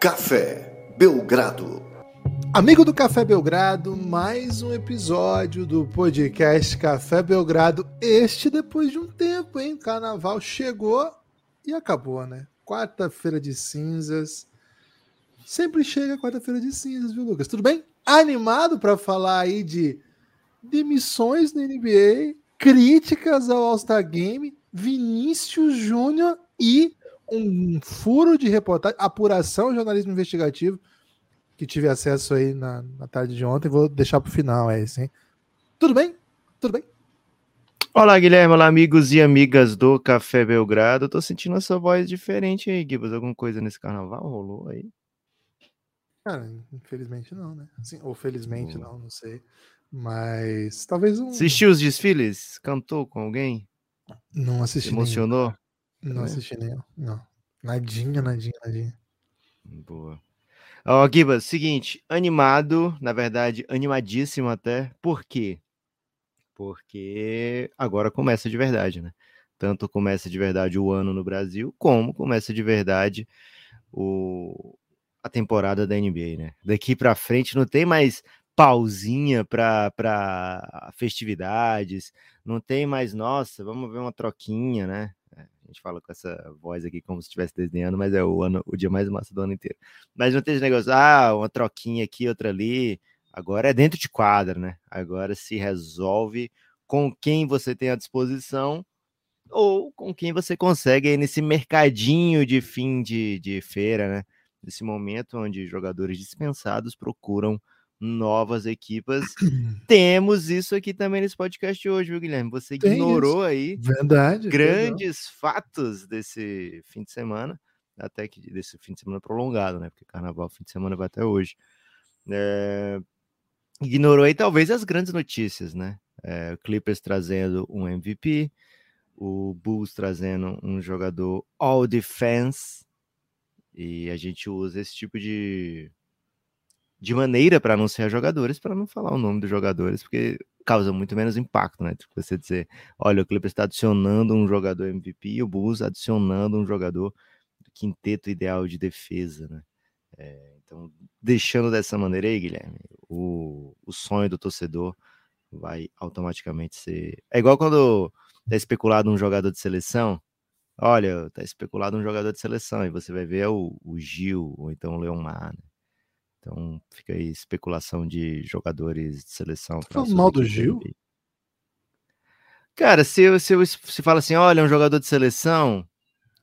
Café Belgrado. Amigo do Café Belgrado, mais um episódio do podcast Café Belgrado. Este depois de um tempo, hein? Carnaval chegou e acabou, né? Quarta-feira de cinzas. Sempre chega quarta-feira de cinzas, viu, Lucas? Tudo bem? Animado para falar aí de demissões na NBA, críticas ao All-Star Game, Vinícius Júnior e um furo de reportagem, apuração jornalismo investigativo que tive acesso aí na, na tarde de ontem. Vou deixar para o final, é isso, hein? Tudo bem? Tudo bem? Olá, Guilherme. Olá, amigos e amigas do Café Belgrado. Tô sentindo a sua voz diferente aí, Gibas. Alguma coisa nesse carnaval rolou aí? Cara, infelizmente não, né? Assim, ou felizmente Boa. não, não sei. Mas talvez um. Assistiu os desfiles? Cantou com alguém? Não assisti. emocionou? Nenhum. Não assisti nenhum. Não. Nadinha, nadinha, nadinha. Boa. Ó, oh, seguinte, animado, na verdade, animadíssimo até. Por quê? Porque agora começa de verdade, né? Tanto começa de verdade o ano no Brasil, como começa de verdade o, a temporada da NBA, né? Daqui para frente não tem mais pausinha para festividades, não tem mais, nossa, vamos ver uma troquinha, né? Gente fala com essa voz aqui como se estivesse desenhando, mas é o ano, o dia mais massa do ano inteiro. Mas não tem esse negócio, ah, uma troquinha aqui, outra ali. Agora é dentro de quadra, né? Agora se resolve com quem você tem à disposição ou com quem você consegue aí nesse mercadinho de fim de, de feira, né? Nesse momento onde jogadores dispensados procuram novas equipas. Temos isso aqui também nesse podcast hoje, viu, Guilherme? Você ignorou aí verdade, grandes fatos desse fim de semana, até que desse fim de semana prolongado, né? Porque carnaval, fim de semana vai até hoje. É... Ignorou aí talvez as grandes notícias, né? É, Clippers trazendo um MVP, o Bulls trazendo um jogador all defense, e a gente usa esse tipo de de maneira para anunciar jogadores, para não falar o nome dos jogadores, porque causa muito menos impacto, né? Tipo, você dizer, olha, o Clippers está adicionando um jogador MVP e o Bulls adicionando um jogador do quinteto ideal de defesa, né? É, então, deixando dessa maneira aí, Guilherme, o, o sonho do torcedor vai automaticamente ser. É igual quando tá especulado um jogador de seleção. Olha, tá especulado um jogador de seleção, e você vai ver o, o Gil, ou então o Leomar, né? Então fica aí especulação de jogadores de seleção. Falando mal do Gil? Cara, se, eu, se, eu, se fala assim, olha, um jogador de seleção,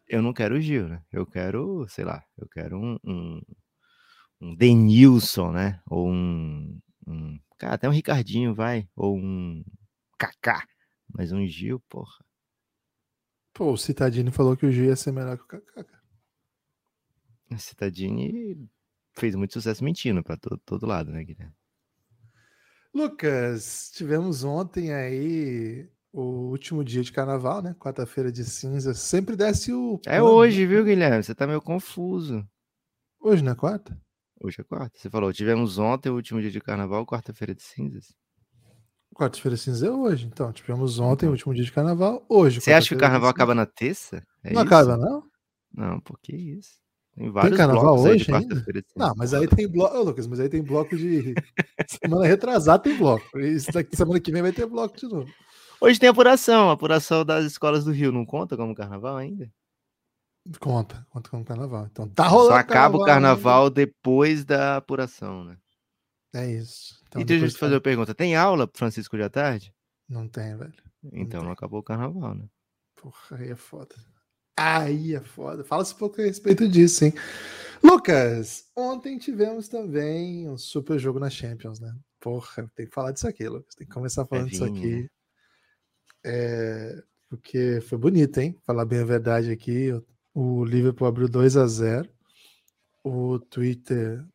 eu não quero o Gil, né? Eu quero, sei lá, eu quero um, um, um Denilson, né? Ou um, um. Cara, até um Ricardinho, vai. Ou um Kaká. Mas um Gil, porra. Pô, o Citadini falou que o Gil ia ser melhor que o Kaká. Citadini fez muito sucesso mentindo para todo, todo lado, né, Guilherme? Lucas, tivemos ontem aí o último dia de carnaval, né? Quarta-feira de cinza. Sempre desce o. É hoje, viu, Guilherme? Você tá meio confuso. Hoje não é quarta? Hoje é quarta. Você falou, tivemos ontem o último dia de carnaval, quarta-feira de cinzas. Quarta-feira de cinza é hoje, então. Tivemos ontem o uhum. último dia de carnaval, hoje. Você acha que o carnaval acaba na terça? É não isso? acaba, não? Não, por que isso? Tem vários tem carnaval hoje ainda? Não, mas aí tem bloco, Lucas, mas aí tem bloco de semana retrasada tem bloco. Isso daqui semana que vem vai ter bloco de novo. Hoje tem apuração, apuração das escolas do Rio, não conta como carnaval ainda? Conta, conta como carnaval. Então tá rolando. Só acaba o carnaval ainda. depois da apuração, né? É isso. Então, e deixa eu te fazer uma pergunta: tem aula, Francisco, de à tarde? Não tem, velho. Então não acabou o carnaval, né? Porra, aí é foda. Aí é foda. Fala-se um pouco a respeito disso, hein? Lucas, ontem tivemos também um super jogo na Champions, né? Porra, tem que falar disso aqui, Lucas. Tem que começar falando é disso aqui. É, porque foi bonito, hein? Falar bem a verdade aqui. O Liverpool abriu 2 a 0 O Twitter.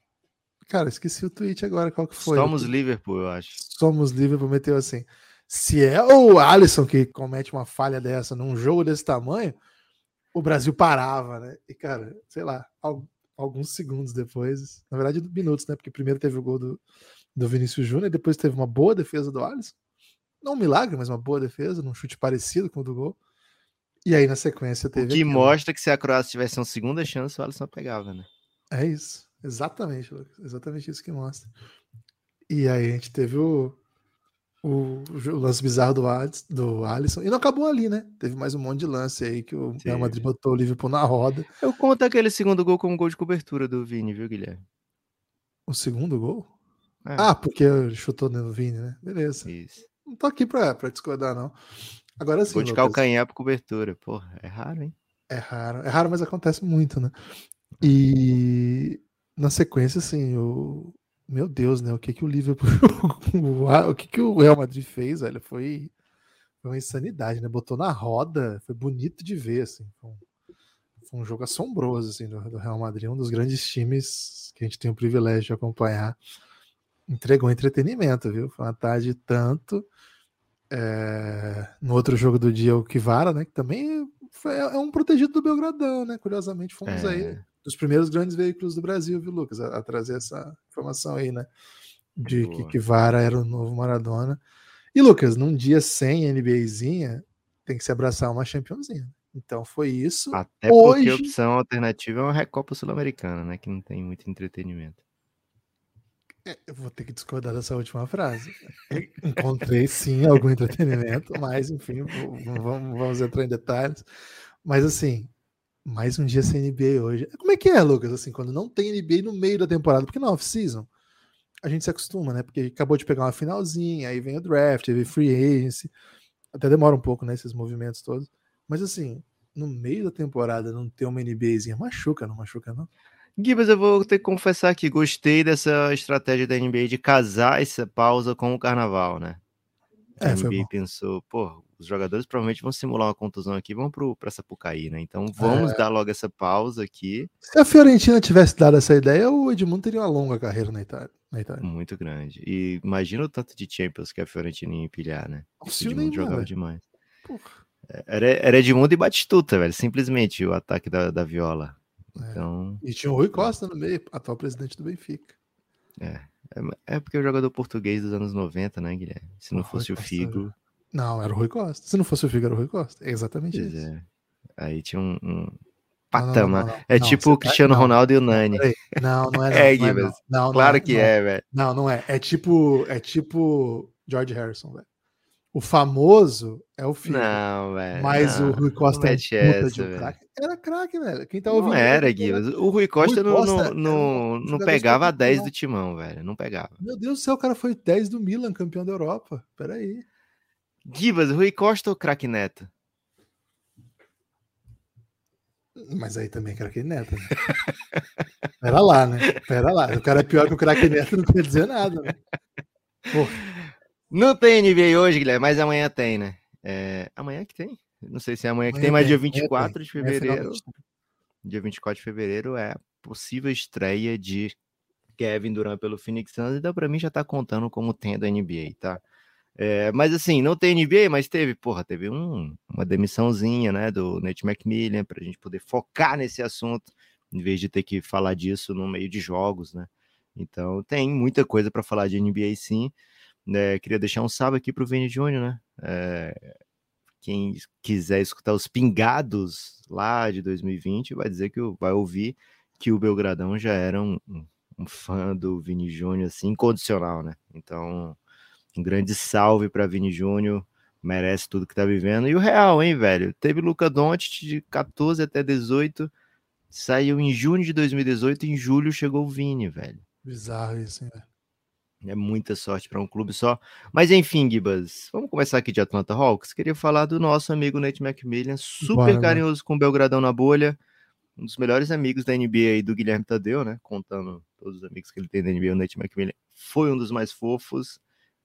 Cara, esqueci o tweet agora, qual que foi? Somos Liverpool, eu acho. Somos Liverpool, meteu assim. Se é o Alisson que comete uma falha dessa num jogo desse tamanho, o Brasil parava, né? E, cara, sei lá, alguns segundos depois, na verdade, minutos, né? Porque primeiro teve o gol do, do Vinícius Júnior, depois teve uma boa defesa do Alisson. Não um milagre, mas uma boa defesa, num chute parecido com o do gol. E aí, na sequência, teve. O que mostra que se a Croácia tivesse uma segunda chance, o Alisson pegava, né? É isso. Exatamente, Lucas. Exatamente isso que mostra. E aí a gente teve o, o, o lance bizarro do, Alisson, do Alisson. E não acabou ali, né? Teve mais um monte de lance aí que o Real Madrid botou o Liverpool na roda. Eu conto aquele segundo gol como gol de cobertura do Vini, viu, Guilherme? O segundo gol? É. Ah, porque chutou no Vini, né? Beleza. Isso. Não tô aqui pra, pra discordar, não. Agora sim. Gol de calcanhar por cobertura. Porra, é raro, hein? É raro. É raro, mas acontece muito, né? E na sequência, assim, o. Meu Deus, né? O que que o Liverpool. o que que o Real Madrid fez, velho? Foi, foi uma insanidade, né? Botou na roda. Foi bonito de ver, assim. Foi um, foi um jogo assombroso, assim, do, do Real Madrid. Um dos grandes times que a gente tem o privilégio de acompanhar entregou entretenimento, viu? Foi uma tarde tanto. É... No outro jogo do dia, o Kivara, né? Que também foi, é um protegido do Belgradão, né? Curiosamente, fomos é. aí dos primeiros grandes veículos do Brasil, viu, Lucas? A, a trazer essa informação aí, né? De Boa. que Kivara era o novo Maradona. E, Lucas, num dia sem NBAzinha, tem que se abraçar uma championzinha. Então foi isso. Até Hoje... porque a opção alternativa é uma Recopa Sul-Americana, né? Que não tem muito entretenimento. É, eu vou ter que discordar dessa última frase. Encontrei sim algum entretenimento, mas enfim, vamos, vamos entrar em detalhes. Mas assim, mais um dia sem NBA hoje. Como é que é, Lucas? Assim, quando não tem NBA no meio da temporada, porque na off-season a gente se acostuma, né? Porque acabou de pegar uma finalzinha, aí vem o draft, aí vem free agency. Até demora um pouco, né? Esses movimentos todos. Mas assim, no meio da temporada não ter uma NBAzinha, machuca, não machuca, não? Gibas, eu vou ter que confessar que gostei dessa estratégia da NBA de casar essa pausa com o carnaval, né? A é, NBA pensou, pô, os jogadores provavelmente vão simular uma contusão aqui, vão para Sapucaí, né? Então vamos é. dar logo essa pausa aqui. Se a Fiorentina tivesse dado essa ideia, o Edmundo teria uma longa carreira na Itália. Na Itália. Muito grande. E imagina o tanto de Champions que a Fiorentina ia empilhar, né? O Edmundo jogava demais. Porra. É, era, era Edmundo e Batistuta, velho. Simplesmente o ataque da, da Viola. É. Então... E tinha o Rui Costa no meio, atual presidente do Benfica. É. É, é porque o jogador português dos anos 90, né, Guilherme? Se não o fosse Rui o Figo. Costa. Não, era o Rui Costa. Se não fosse o Figo, era o Rui Costa. É exatamente pois isso. É. Aí tinha um, um patamar. Não, não, não, é tipo o Cristiano Ronaldo e o Nani. Não, não é. é, Guilherme. Claro que é, velho. Não, não é. É tipo, é tipo George Harrison, velho. O famoso é o filho. Não, velho. Mas não, o Rui Costa é essa, de um craque. Era craque, velho. Quem tá ouvindo. Não era, Gui. O Rui Costa, Rui Costa não, não, não pegava a 10 do timão, velho. Não pegava. Meu Deus do céu, o cara foi 10 do Milan, campeão da Europa. Peraí. Gibas, Rui Costa ou craque Neto? Mas aí também é craque Neto. Né? Pera lá, né? Pera lá. O cara é pior que o craque Neto, não quer dizer nada, né? Porra. Não tem NBA hoje, Guilherme, mas amanhã tem, né? É, amanhã que tem? Não sei se é amanhã que amanhã tem, mas dia 24 tem. de fevereiro. Dia 24 de fevereiro é a possível estreia de Kevin Durant pelo Phoenix Suns, então para mim já tá contando como tem da NBA, tá? É, mas assim, não tem NBA, mas teve, porra, teve um, uma demissãozinha, né, do Nate McMillan, pra gente poder focar nesse assunto, em vez de ter que falar disso no meio de jogos, né? Então tem muita coisa para falar de NBA sim. É, queria deixar um salve aqui para o Vini Júnior, né? É, quem quiser escutar os pingados lá de 2020 vai dizer que vai ouvir que o Belgradão já era um, um, fã do Vini Júnior, assim, incondicional, né? Então, um grande salve para Vini Júnior, merece tudo que tá vivendo. E o Real, hein, velho? Teve Luca Doncic de 14 até 18, saiu em junho de 2018, em julho chegou o Vini, velho. Bizarro isso, hein, velho? É muita sorte para um clube só. Mas enfim, Gibas, vamos começar aqui de Atlanta Hawks. Queria falar do nosso amigo Nate McMillan, super Bora, carinhoso né? com o Belgradão na bolha. Um dos melhores amigos da NBA aí do Guilherme Tadeu, né? Contando todos os amigos que ele tem da NBA, o Nate McMillan foi um dos mais fofos.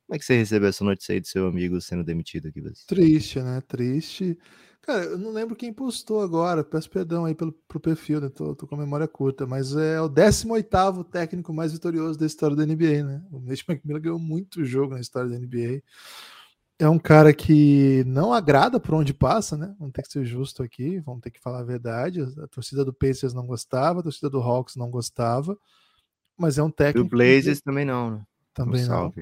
Como é que você recebeu essa notícia aí do seu amigo sendo demitido, Gibas? Triste, né? Triste. Cara, eu não lembro quem postou agora, peço perdão aí pelo, pro perfil, né? Tô, tô com a memória curta, mas é o 18 técnico mais vitorioso da história da NBA, né? O Nate McMillan ganhou muito jogo na história da NBA. É um cara que não agrada por onde passa, né? Vamos ter que ser justo aqui, vamos ter que falar a verdade. A torcida do Pacers não gostava, a torcida do Hawks não gostava, mas é um técnico. Do Blazers que... também não, né? Também um não.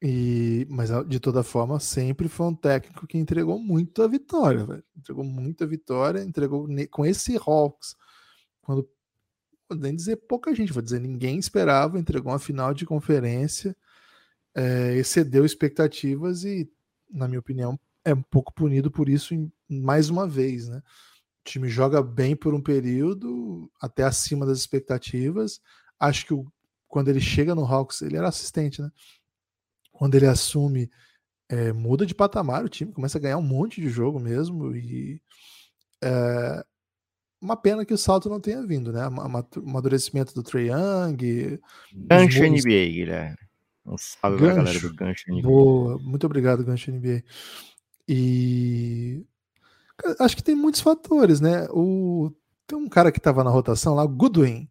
E, mas de toda forma, sempre foi um técnico que entregou muito a vitória, velho. Entregou muita vitória, entregou com esse Hawks. Quando nem dizer pouca gente, vou dizer ninguém esperava, entregou uma final de conferência, é, excedeu expectativas e, na minha opinião, é um pouco punido por isso em, mais uma vez, né? O time joga bem por um período, até acima das expectativas. Acho que o, quando ele chega no Hawks, ele era assistente, né? Quando ele assume, é, muda de patamar o time, começa a ganhar um monte de jogo mesmo e é, uma pena que o salto não tenha vindo, né? O amadurecimento do Trae Young. Gancho NBA, Guilherme. Um salve Gancho. pra galera do Gancho NBA. Boa, muito obrigado, Gancho NBA. E acho que tem muitos fatores, né? O... Tem um cara que estava na rotação lá, Goodwin.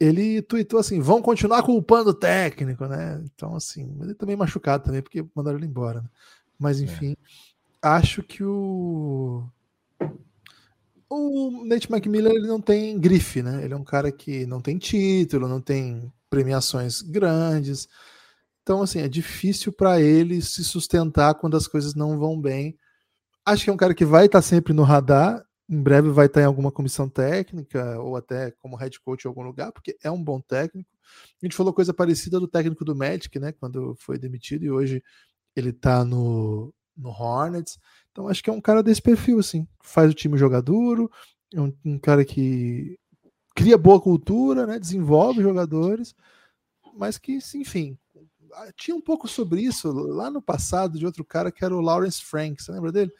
Ele tweetou assim: vão continuar culpando o técnico, né? Então, assim, ele também machucado também, porque mandaram ele embora. Né? Mas, é. enfim, é. acho que o o Nate McMillan ele não tem grife, né? Ele é um cara que não tem título, não tem premiações grandes. Então, assim, é difícil para ele se sustentar quando as coisas não vão bem. Acho que é um cara que vai estar sempre no radar. Em breve vai estar em alguma comissão técnica ou até como head coach em algum lugar, porque é um bom técnico. A gente falou coisa parecida do técnico do Magic, né? Quando foi demitido e hoje ele está no, no Hornets. Então acho que é um cara desse perfil, assim. Faz o time jogar duro, é um, um cara que cria boa cultura, né? Desenvolve jogadores, mas que, enfim, tinha um pouco sobre isso lá no passado de outro cara que era o Lawrence Frank, você lembra dele?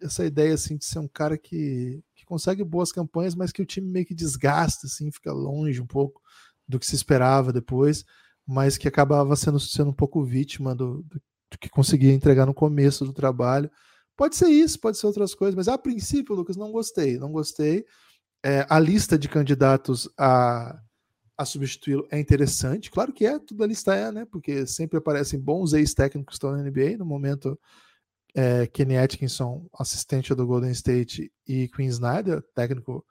Essa ideia assim de ser um cara que, que consegue boas campanhas, mas que o time meio que desgasta, assim, fica longe um pouco do que se esperava depois, mas que acabava sendo, sendo um pouco vítima do, do, do que conseguia entregar no começo do trabalho. Pode ser isso, pode ser outras coisas, mas a princípio, Lucas, não gostei. Não gostei. É, a lista de candidatos a, a substituí-lo é interessante. Claro que é, tudo a lista é, né? Porque sempre aparecem bons ex-técnicos que estão na NBA. No momento, é, Kenny Atkinson, assistente do Golden State, e Quinn Snyder, técnico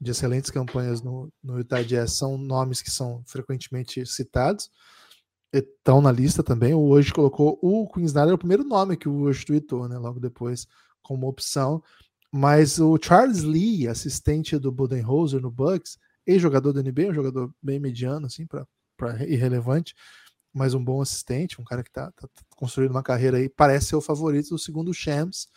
de excelentes campanhas no, no Utah Jazz, são nomes que são frequentemente citados estão na lista também. O hoje colocou o Queen Snyder, o primeiro nome que o hoje tweetou, né? Logo depois, como opção. Mas o Charles Lee, assistente do Budenholzer no Bucks, ex-jogador da NBA, um jogador bem mediano, assim, para irrelevante, mas um bom assistente, um cara que está tá construindo uma carreira aí, parece ser o favorito do segundo Shams.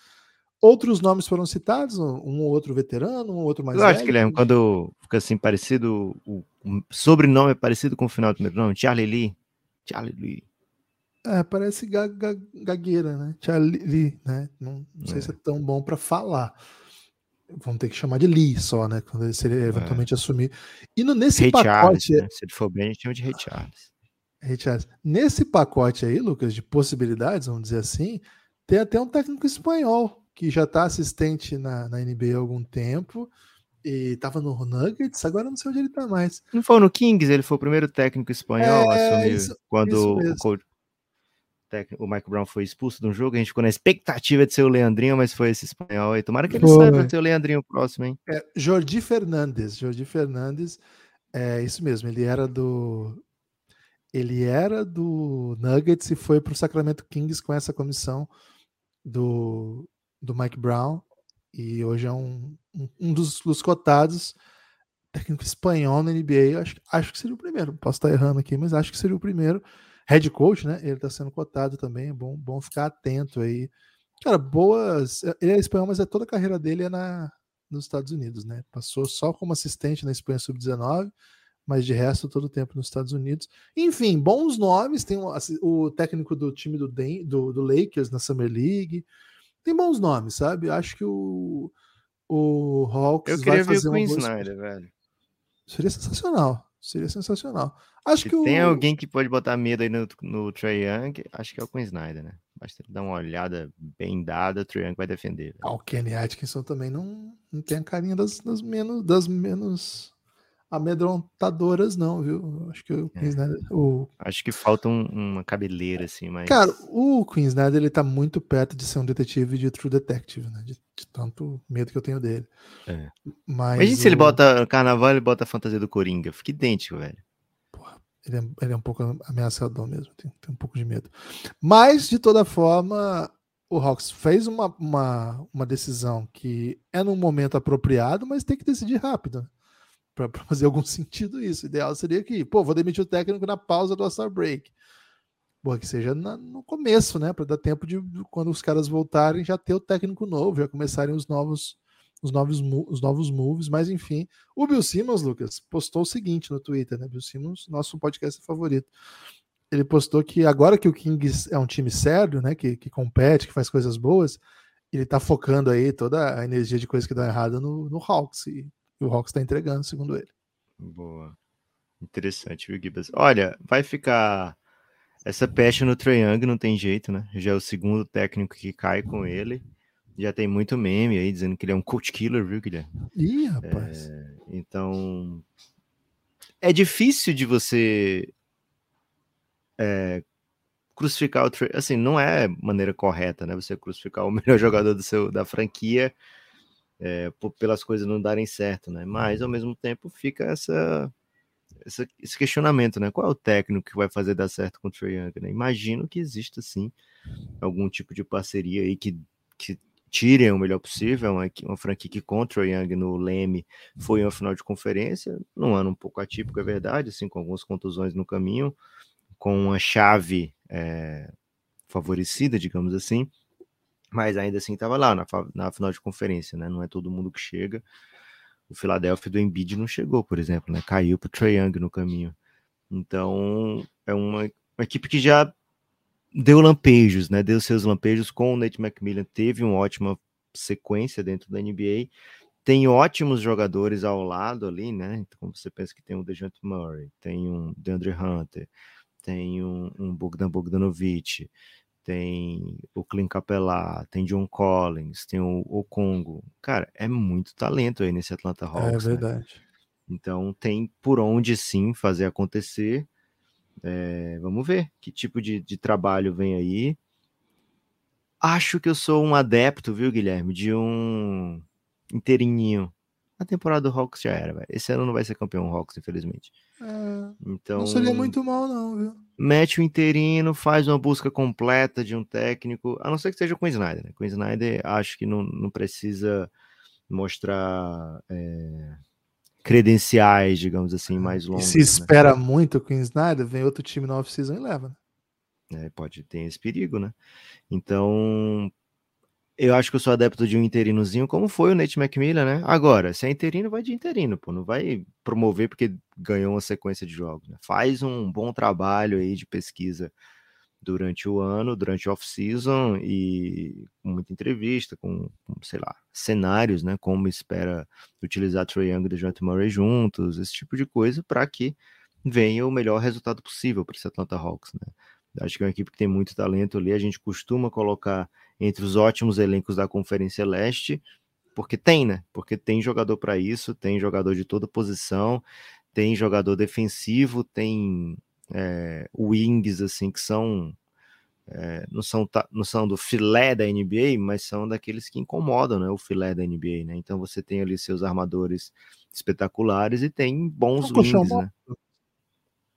Outros nomes foram citados, um ou outro veterano, um outro mais Eu velho. acho, Guilherme, quando fica assim parecido, o, o sobrenome é parecido com o final do primeiro nome, Charlie Lee, Charlie Lee. É, parece ga, ga, gagueira, né? Charlie Lee, né? Não, não sei é. se é tão bom para falar. Vamos ter que chamar de Lee só, né? Quando ele, se ele eventualmente é. assumir. E no, nesse Ray pacote. Charles, né? Se ele for bem, a gente chama de Ray Charles. Ray Charles. Nesse pacote aí, Lucas, de possibilidades, vamos dizer assim, tem até um técnico espanhol que já está assistente na, na NBA há algum tempo e tava no Nuggets, agora não sei onde ele tá mais. Não foi no Kings, ele foi o primeiro técnico espanhol é, a assumir isso, quando isso o, coach, o Michael Brown foi expulso de um jogo, a gente ficou na expectativa de ser o Leandrinho, mas foi esse espanhol aí. Tomara que ele saiba ser o Leandrinho próximo, hein? É, Jordi Fernandes, Jordi Fernandes, é isso mesmo, ele era do ele era do Nuggets e foi para o Sacramento Kings com essa comissão do, do Mike Brown e hoje é um, um, dos, dos, cotados técnico espanhol na NBA. Acho, acho que seria o primeiro. Posso estar errando aqui, mas acho que seria o primeiro. Head coach, né? Ele está sendo cotado também. É bom, bom ficar atento aí. Cara, boas. Ele é espanhol, mas é toda a carreira dele é na, nos Estados Unidos, né? Passou só como assistente na Espanha Sub-19, mas de resto todo o tempo nos Estados Unidos. Enfim, bons nomes. Tem o, o técnico do time do, do, do Lakers na Summer League tem bons nomes, sabe? Acho que o, o Hawks Eu queria vai fazer ver o Queen Snyder, velho. Seria sensacional. Seria sensacional. Acho Se que tem o... alguém que pode botar medo aí no, no Trey Young, acho que é o Queen Snyder, né? Basta dar uma olhada bem dada, o Trey Young vai defender. Ah, o Kenny Atkinson também não, não tem a carinha das, das menos das menos amedrontadoras, não, viu? Acho que o Queen é. Snyder, o... Acho que falta um, uma cabeleira, assim, mas. Cara, o Queen Snyder, ele tá muito perto de ser um detetive de True Detective, né? De, de tanto medo que eu tenho dele. É. Mas Imagina o... se ele bota carnaval ele bota a fantasia do Coringa. Fica idêntico, velho. Porra, ele é, ele é um pouco ameaçador mesmo, tem, um pouco de medo. Mas, de toda forma, o Hawks fez uma, uma, uma decisão que é num momento apropriado, mas tem que decidir rápido. Para fazer algum sentido isso. O ideal seria que, pô, vou demitir o técnico na pausa do All-Star Break. Boa, que seja na, no começo, né? Para dar tempo de, quando os caras voltarem, já ter o técnico novo, já começarem os novos, os novos, os novos moves, mas enfim. O Bill Simmons, Lucas, postou o seguinte no Twitter, né? Bill Simmons, nosso podcast favorito. Ele postou que agora que o Kings é um time sério, né? Que, que compete, que faz coisas boas, ele tá focando aí toda a energia de coisa que dá errada no, no Hawks. E, e o Hawks tá entregando, segundo ele. Boa. Interessante, viu, Gibas? Olha, vai ficar essa peste no Young não tem jeito, né? Já é o segundo técnico que cai com ele. Já tem muito meme aí dizendo que ele é um coach killer, viu, Guilherme? Ih, rapaz. É, então. É difícil de você é, crucificar o. Assim, não é maneira correta, né? Você crucificar o melhor jogador do seu, da franquia é, pelas coisas não darem certo, né? Mas ao mesmo tempo fica essa esse, esse, questionamento, né? Qual é o técnico que vai fazer dar certo com o Trae Young? Né? Imagino que exista sim algum tipo de parceria aí que, que tirem o melhor possível. Uma, uma franquia que contra o Young no Leme foi uma final de conferência, num ano um pouco atípico, é verdade, assim, com algumas contusões no caminho, com uma chave é, favorecida, digamos assim, mas ainda assim estava lá na, na final de conferência, né? Não é todo mundo que chega o Philadelphia do Embiid não chegou, por exemplo, né? Caiu para o Trae Young no caminho. Então, é uma, uma, equipe que já deu lampejos, né? Deu seus lampejos com o Nate McMillan, teve uma ótima sequência dentro da NBA. Tem ótimos jogadores ao lado ali, né? Então, como você pensa que tem um DeJounte Murray, tem um DeAndre Hunter, tem um, um Bogdan Bogdanovic, tem o Clint Capela, tem John Collins, tem o, o Congo. Cara, é muito talento aí nesse Atlanta é Hawks. É verdade. Né? Então tem por onde sim fazer acontecer. É, vamos ver que tipo de, de trabalho vem aí. Acho que eu sou um adepto, viu, Guilherme, de um inteirinho. A temporada do Hawks já era, velho. Esse ano não vai ser campeão Hawks, infelizmente. É, então, não seria muito mal, não, viu? Mete o interino, faz uma busca completa de um técnico, a não ser que seja com o Snyder. Né? Com o Snyder, acho que não, não precisa mostrar é, credenciais, digamos assim, é, mais longos. se né? espera né? muito com o Snyder, vem outro time no off-season e leva, né? É, pode ter esse perigo, né? Então, eu acho que eu sou adepto de um interinozinho, como foi o Nate McMillan, né? Agora, se é interino, vai de interino, pô. Não vai promover porque ganhou uma sequência de jogos. Né? Faz um bom trabalho aí de pesquisa durante o ano, durante off-season e com muita entrevista, com, com, sei lá, cenários, né? Como espera utilizar Trae Young e DeJounte Murray juntos, esse tipo de coisa, para que venha o melhor resultado possível para esse Atlanta Hawks, né? Acho que é uma equipe que tem muito talento ali. A gente costuma colocar entre os ótimos elencos da Conferência Leste, porque tem, né? Porque tem jogador para isso, tem jogador de toda posição, tem jogador defensivo, tem é, wings assim que são é, não são não são do filé da NBA, mas são daqueles que incomodam, né? O filé da NBA, né? Então você tem ali seus armadores espetaculares e tem bons wings, né?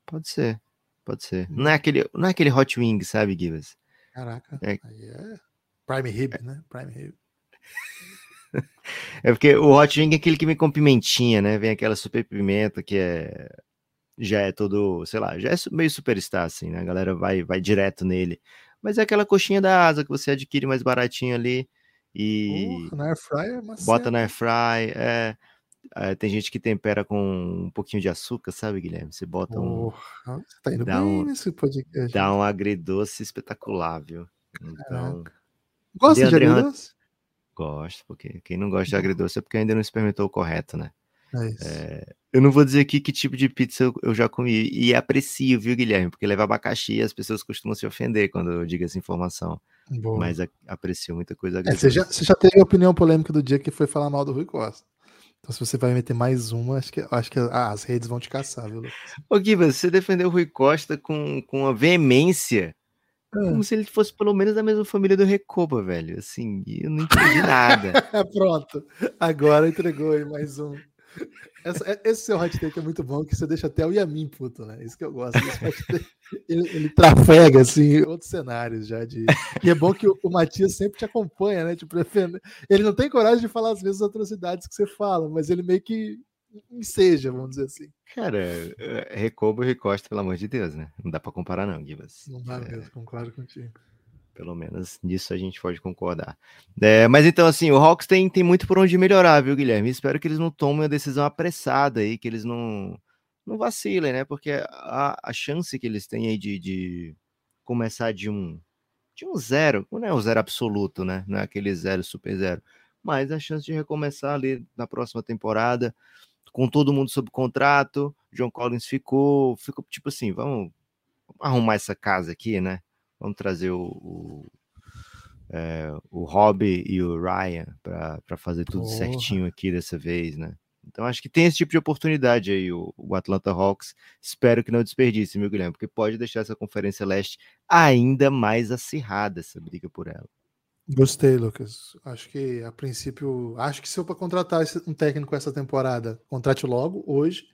Pode ser. Pode ser. Não é hum. aquele, não é aquele hot wing, sabe, Givas? Caraca. É... Aí é Prime Rib, né? Prime Rib. é porque o hot wing é aquele que vem com pimentinha, né? Vem aquela super pimenta que é já é todo, sei lá, já é meio superstar assim, né? A galera vai vai direto nele. Mas é aquela coxinha da asa que você adquire mais baratinho ali e uh, na air fryer, bota na fry, é Uh, tem gente que tempera com um pouquinho de açúcar, sabe, Guilherme? Você bota um. Oh, você tá indo dá bem um, nesse podcast. Dá um agridoce espetacular, viu? Então. Gosta de agridoce? Gosto, porque quem não gosta de agridoce é porque ainda não experimentou o correto, né? É é, eu não vou dizer aqui que tipo de pizza eu, já comi e aprecio, viu, Guilherme? Porque leva abacaxi e as pessoas costumam se ofender quando eu digo essa informação. Bom. Mas aprecio muita coisa. É, você, já, você já teve a opinião polêmica do dia que foi falar mal do Rui Costa. Então, se você vai meter mais uma, acho que, acho que ah, as redes vão te caçar, viu, Lucas? Ô, Gibas, você defendeu o Rui Costa com, com uma veemência, é. como se ele fosse pelo menos da mesma família do Recoba, velho. Assim, eu não entendi nada. Pronto, agora entregou aí mais um. Essa, é, esse seu hot take é muito bom, que você deixa até o Yamin puto, né? Isso que eu gosto. Ele, ele, trafega, assim, outros cenários já de... E é bom que o, o Matias sempre te acompanha, né? Tipo, ele não tem coragem de falar, às vezes, as atrocidades que você fala, mas ele meio que seja, vamos dizer assim. Cara, é, Recobo e Recosta, pelo amor de Deus, né? Não dá para comparar, não, Gibas. Não dá é, mesmo, concordo contigo. Pelo menos nisso a gente pode concordar. É, mas então, assim, o Hawks tem, tem muito por onde melhorar, viu, Guilherme? Espero que eles não tomem uma decisão apressada aí, que eles não, não vacilem, né? Porque a, a chance que eles têm aí de, de começar de um, de um zero, não é um zero absoluto, né? Não é aquele zero super zero, mas a chance de recomeçar ali na próxima temporada, com todo mundo sob contrato. John Collins ficou, ficou tipo assim, vamos arrumar essa casa aqui, né? Vamos trazer o, o, é, o Rob e o Ryan para fazer tudo Porra. certinho aqui dessa vez, né? Então acho que tem esse tipo de oportunidade aí, o, o, Atlanta Hawks. Espero que não desperdice, meu Guilherme, porque pode deixar essa Conferência Leste ainda mais acirrada, essa briga por ela. Gostei, Lucas. Acho que a princípio, acho que se eu para contratar um técnico essa temporada, contrate logo, hoje.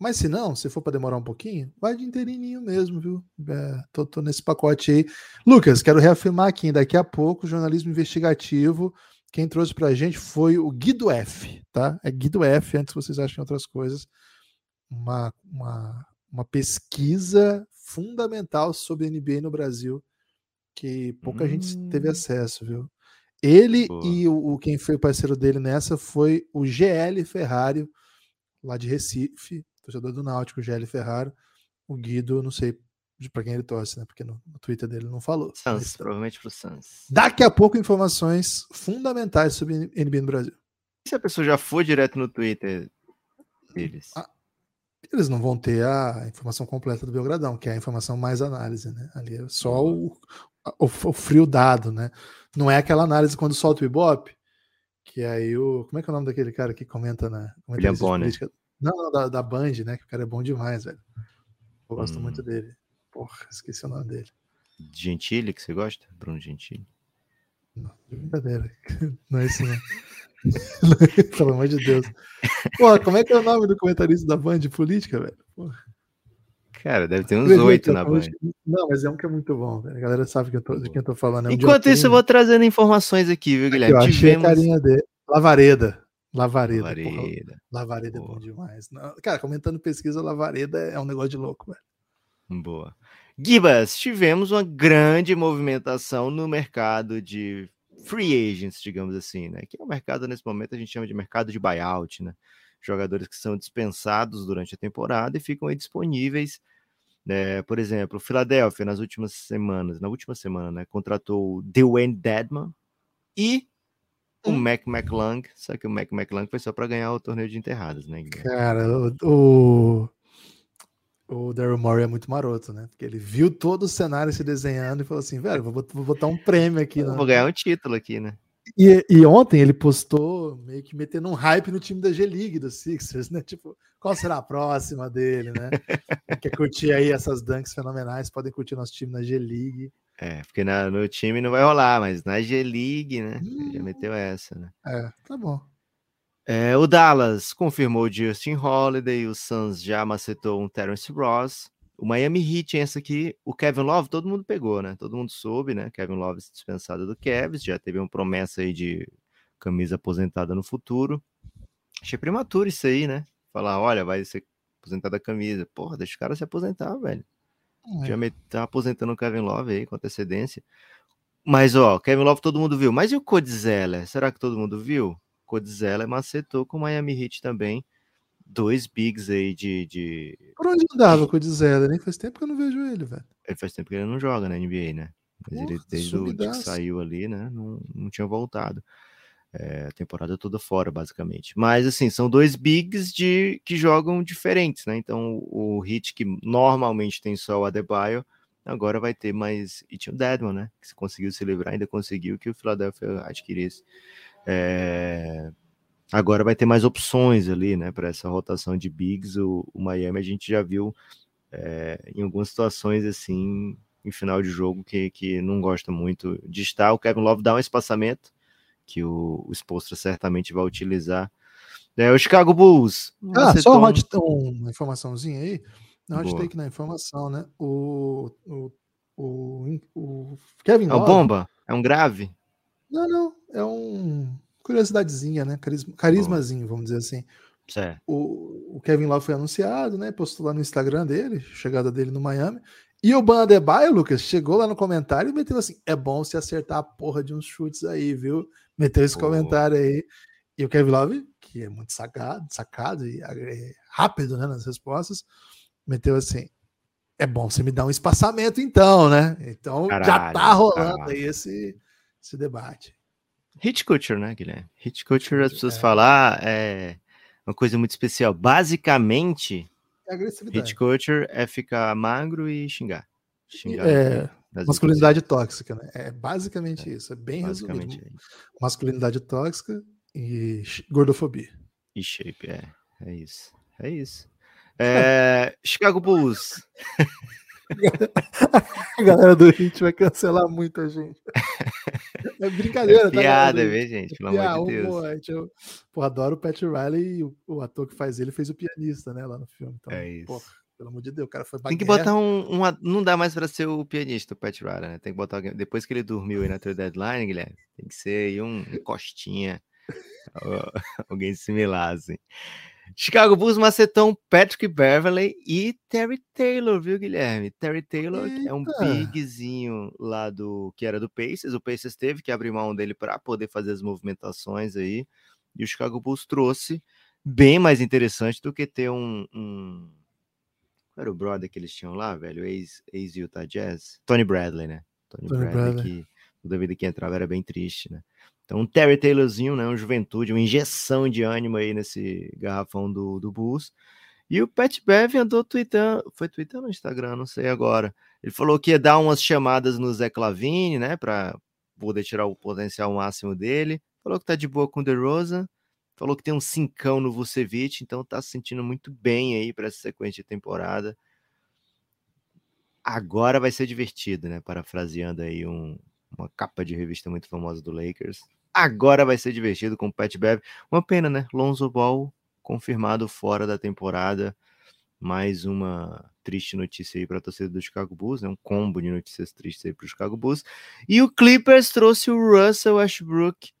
Mas se não, se for para demorar um pouquinho, vai de inteirinho mesmo, viu? É, tô, tô, nesse pacote aí. Lucas, quero reafirmar aqui, daqui a pouco, jornalismo investigativo. Quem trouxe para a gente foi o Guido F, tá? É Guido F, antes vocês achem outras coisas. Uma, uma, uma pesquisa fundamental sobre NBA no Brasil que pouca hum. gente teve acesso, viu? Ele Boa. e o, o, quem foi parceiro dele nessa foi o GL Ferrari, lá de Recife, torcedor do Náutico, GL Ferrari. O Guido, não sei para quem ele torce, né? Porque no, no Twitter dele não falou. Sans, mas... provavelmente pro Sans. Daqui a pouco informações fundamentais sobre NBA no Brasil. E se a pessoa já for direto no Twitter deles? Ah, eles não vão ter a informação completa do Belgradão, que é a informação mais análise, né? Ali é só o, o, o, frio dado, né? Não é aquela análise quando solta o Ibope, que aí o. Como é que é o nome daquele cara que comenta na. William Bonner. Não, não, da, da Band, né? Que o cara é bom demais, velho. Eu gosto hum. muito dele. Porra, esqueci o nome dele. Gentili, que você gosta? Bruno Gentili. Não, de brincadeira. Não é isso, não. Pelo amor de Deus. Porra, como é que é o nome do comentarista da Band de política, velho? Porra. Cara, deve ter uns oito na Band. Não, mas é um que é muito bom. A galera sabe que eu tô, de quem eu tô falando. É um Enquanto isso, eu vou trazendo informações aqui, viu, Guilherme? Aqui, eu achei Tivemos... a carinha dele. Lavareda. Lavareda. Lavareda. Porra, Lavareda é bom demais. Cara, comentando pesquisa, Lavareda é um negócio de louco, velho. Boa. Gibas, tivemos uma grande movimentação no mercado de free agents, digamos assim, né? Que é o mercado nesse momento a gente chama de mercado de buyout, né? Jogadores que são dispensados durante a temporada e ficam aí disponíveis né? Por exemplo, o Philadelphia, nas últimas semanas, na última semana, né, contratou o Dwayne Dedman e o hum. Mac McClung, só que o Mac McClung foi só para ganhar o torneio de enterradas, né? Cara, o, o Daryl Morey é muito maroto, né? Porque ele viu todo o cenário se desenhando e falou assim, velho, vou, vou botar um prêmio aqui. Né? Vou ganhar um título aqui, né? E, e, ontem ele postou meio que metendo um hype no time da G-League dos Sixers, né? Tipo, qual será a próxima dele, né? Quer curtir aí essas dunks fenomenais, podem curtir nosso time na G-League. É, porque na, no time não vai rolar, mas na G-League, né? Hum, já meteu essa, né? É, tá bom. É, o Dallas confirmou o Justin Holiday, o Suns já macetou um Terence Ross. O Miami Heat, essa aqui, o Kevin Love, todo mundo pegou, né? Todo mundo soube, né? Kevin Love dispensado do Cavs, já teve uma promessa aí de camisa aposentada no futuro. Achei prematuro isso aí, né? Falar, olha, vai ser aposentada a camisa. Porra, deixa o cara se aposentar, velho. É. Já me, tá aposentando o Kevin Love aí com antecedência. Mas, ó, Kevin Love todo mundo viu. Mas e o Codizella? Será que todo mundo viu? Codizella macetou com o Miami Heat também dois bigs aí de. de... Por onde andava o Dzela? Nem faz tempo que eu não vejo ele, velho. Ele faz tempo que ele não joga na NBA, né? Mas Porra, ele, desde o que saiu ali, né? Não, não tinha voltado. É, a temporada toda fora, basicamente. Mas, assim, são dois bigs de, que jogam diferentes, né? Então, o Hit, que normalmente tem só o Adebayo, agora vai ter mais. E tinha o Deadman, né? Que conseguiu se livrar, ainda conseguiu que o Philadelphia adquirisse. É, Agora vai ter mais opções ali, né, para essa rotação de bigs. O, o, Miami a gente já viu é, em algumas situações assim, em final de jogo, que, que não gosta muito de estar. O Kevin Love dá um espaçamento que o, o Spolstra certamente vai utilizar. É, o Chicago Bulls. Ah, só toma... hot, uma informaçãozinha aí. Na hot take na informação, né? O, o, o, o Kevin Love. É o bomba? É um grave? Não, não. É um curiosidadezinha, né? Carisma, carismazinho, vamos dizer assim. o, o, Kevin Love foi anunciado, né? Postou lá no Instagram dele, chegada dele no Miami. E o Ban Adebayo, Lucas, chegou lá no comentário e meteu assim: é bom se acertar a porra de uns chutes aí, viu? Meteu esse comentário aí. E o Kevin Love, que é muito sacado, sacado e é rápido né, nas respostas, meteu assim: é bom você me dar um espaçamento, então, né? Então caralho, já tá rolando caralho. aí esse, esse debate. Hit culture, né, Guilherme? Hit culture, as pessoas é. falar é uma coisa muito especial. Basicamente, é hit culture é ficar magro e xingar. xingar é, masculinidade tóxica, né? É basicamente é, isso. É bem basicamente resumido. É masculinidade tóxica e gordofobia. E shape, é. É isso. É isso. É, Chicago Bulls. a galera do Hit vai cancelar muita gente. É brincadeira, é piada, tá? gente? Pelo é amor de Deus. Eu, pô, adoro o Pat Riley e o, o, ator que faz ele fez o pianista, né, lá no filme. Então, é isso. Pô, pelo amor de Deus, o cara foi Tem que botar um, um, Não dá mais pra ser o pianista, o Pat Riley, né? Tem que botar alguém. Depois que ele dormiu aí na trade deadline, Guilherme, tem que ser aí um costinha. alguém similar, assim. Chicago Bulls, Macetão, Patrick Beverley e Terry Taylor, viu, Guilherme? Terry Taylor Eita. é um bigzinho lá do que era do Pacers. O Pacers teve que abrir mão dele para poder fazer as movimentações aí. E o Chicago Bulls trouxe bem mais interessante do que ter um. um... Qual era o brother que eles tinham lá, velho? Ex-Utah ex Jazz? Tony Bradley, né? Tony, Tony Bradley, Bradley, que toda vida que entrava era bem triste, né? Então, um Terry Taylorzinho, né? Um juventude, uma injeção de ânimo aí nesse garrafão do, do Bulls. E o Pat Bev andou tweetando, foi tweetando no Instagram, não sei agora. Ele falou que ia dar umas chamadas no Zé Clavini, né? Para poder tirar o potencial máximo dele. Falou que tá de boa com o DeRozan. Falou que tem um cincão no Vucevic, então tá se sentindo muito bem aí para essa sequência de temporada. Agora vai ser divertido, né? Parafraseando aí um, uma capa de revista muito famosa do Lakers. Agora vai ser divertido com o Pat Bev. Uma pena, né? Lonzo Ball confirmado fora da temporada. Mais uma triste notícia aí para a torcida do Chicago Bulls, né? Um combo de notícias tristes aí para o Chicago Bulls. E o Clippers trouxe o Russell Westbrook.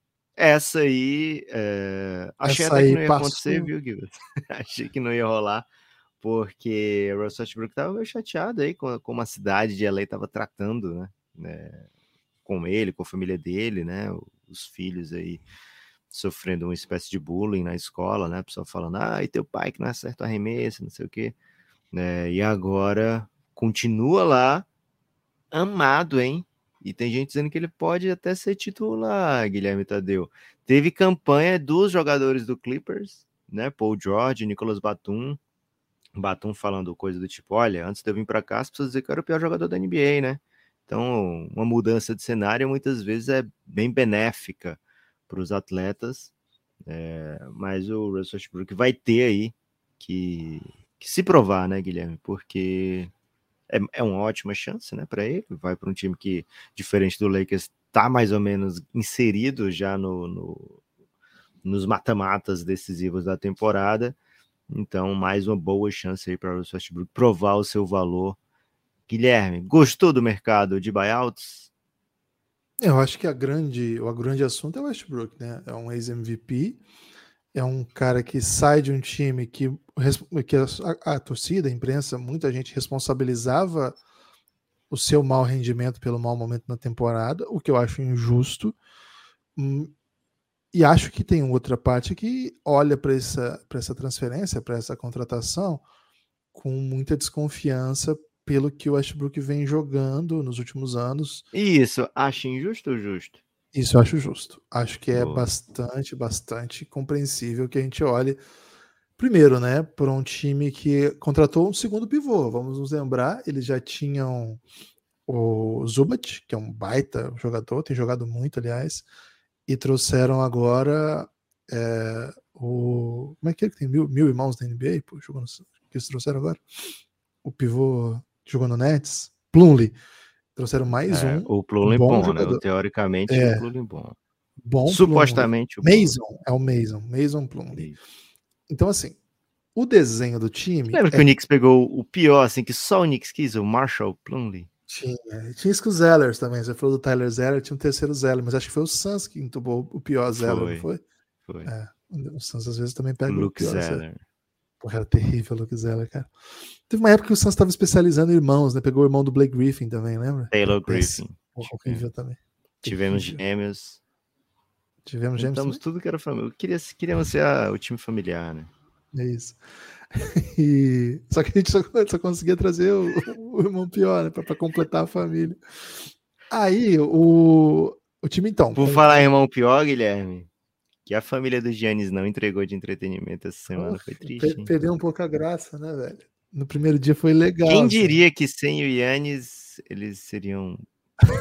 Essa aí, é... achei Essa até que não ia passou. acontecer, viu, Guilherme? achei que não ia rolar, porque o Russell Westbrook estava meio chateado aí com como a cidade de LA estava tratando, né? É... com ele, com a família dele, né? os filhos aí sofrendo uma espécie de bullying na escola, né? A pessoa falando, ah, e teu pai que não acerta arremesso, não sei o quê. né? e agora continua lá, amado, hein? E tem gente dizendo que ele pode até ser titular, Guilherme Tadeu. Teve campanha dos jogadores do Clippers, né? Paul George, Nicolas Batum. Batum falando coisa do tipo: olha, antes de eu vir para cá, as pessoas dizer que eu era o pior jogador da NBA, né? Então, uma mudança de cenário muitas vezes é bem benéfica para os atletas, é, mas o Russell Westbrook vai ter aí que, que, se provar, né, Guilherme? Porque é, é uma ótima chance, né, para ele. Vai para um time que, diferente do Lakers, está mais ou menos inserido já no, no nos mata-matas decisivos da temporada. Então, mais uma boa chance aí para o Westbrook provar o seu valor Guilherme, gostou do mercado de buyouts? Eu acho que a grande, o grande assunto é o Westbrook, né? É um ex-MVP, é um cara que sai de um time que, que a, a, torcida, a imprensa, muita gente responsabilizava o seu mau rendimento pelo mau momento na temporada, o que eu acho injusto. Hum, e acho que tem outra parte que olha para essa, essa transferência, para essa contratação, com muita desconfiança pelo que o Westbrook vem jogando nos últimos anos. Isso, acho injusto ou justo? Isso eu acho justo. Acho que é Boa. bastante, bastante compreensível que a gente olhe primeiro, né, por um time que contratou um segundo pivô. Vamos nos lembrar, eles já tinham o Zubat, que é um baita jogador, tem jogado muito, aliás, e trouxeram agora é, o. Como é que é que tem mil, mil irmãos da NBA? Pô, jogando, que eles trouxeram agora? O pivô jogou no Nets, Plumlee. Trouxeram mais é, um. O Plumlee um né? Teoricamente, é, o bom. Supostamente Plumlee. o Mason, é o Mason. Mason Plumlee. Então, assim, o desenho do time. Lembra é... que o Knicks pegou o pior, assim, que só o Knicks quis, o Marshall Plumlee? Tinha. Tinha isso com o Zellers também. Você falou do Tyler Zeller, tinha um terceiro Zeller, mas acho que foi o Suns que entubou o pior Zeller, foi. não foi? Foi. É. O Suns às vezes também pega Luke o pior. Zeller. Porra, era terrível Luke Zeller, cara. Teve uma época que o Suns estava especializando em irmãos, né? Pegou o irmão do Blake Griffin também, lembra? Taylor. Griffin. Porra, horrível também. Tivemos Terrível. gêmeos. Tivemos James Juntamos tudo que era família. Queria, queríamos ser a- o time familiar, né? É isso. E... Só que a gente só, só conseguia trazer o, o irmão pior, né? Pra, pra completar a família. Aí, o, o time, então. Por falar em irmão pior, Guilherme, que a família do Giannis não entregou de entretenimento essa semana foi triste. per- perdeu um pouco a graça, né, velho? No primeiro dia foi legal. Quem assim. diria que sem o Yannis eles seriam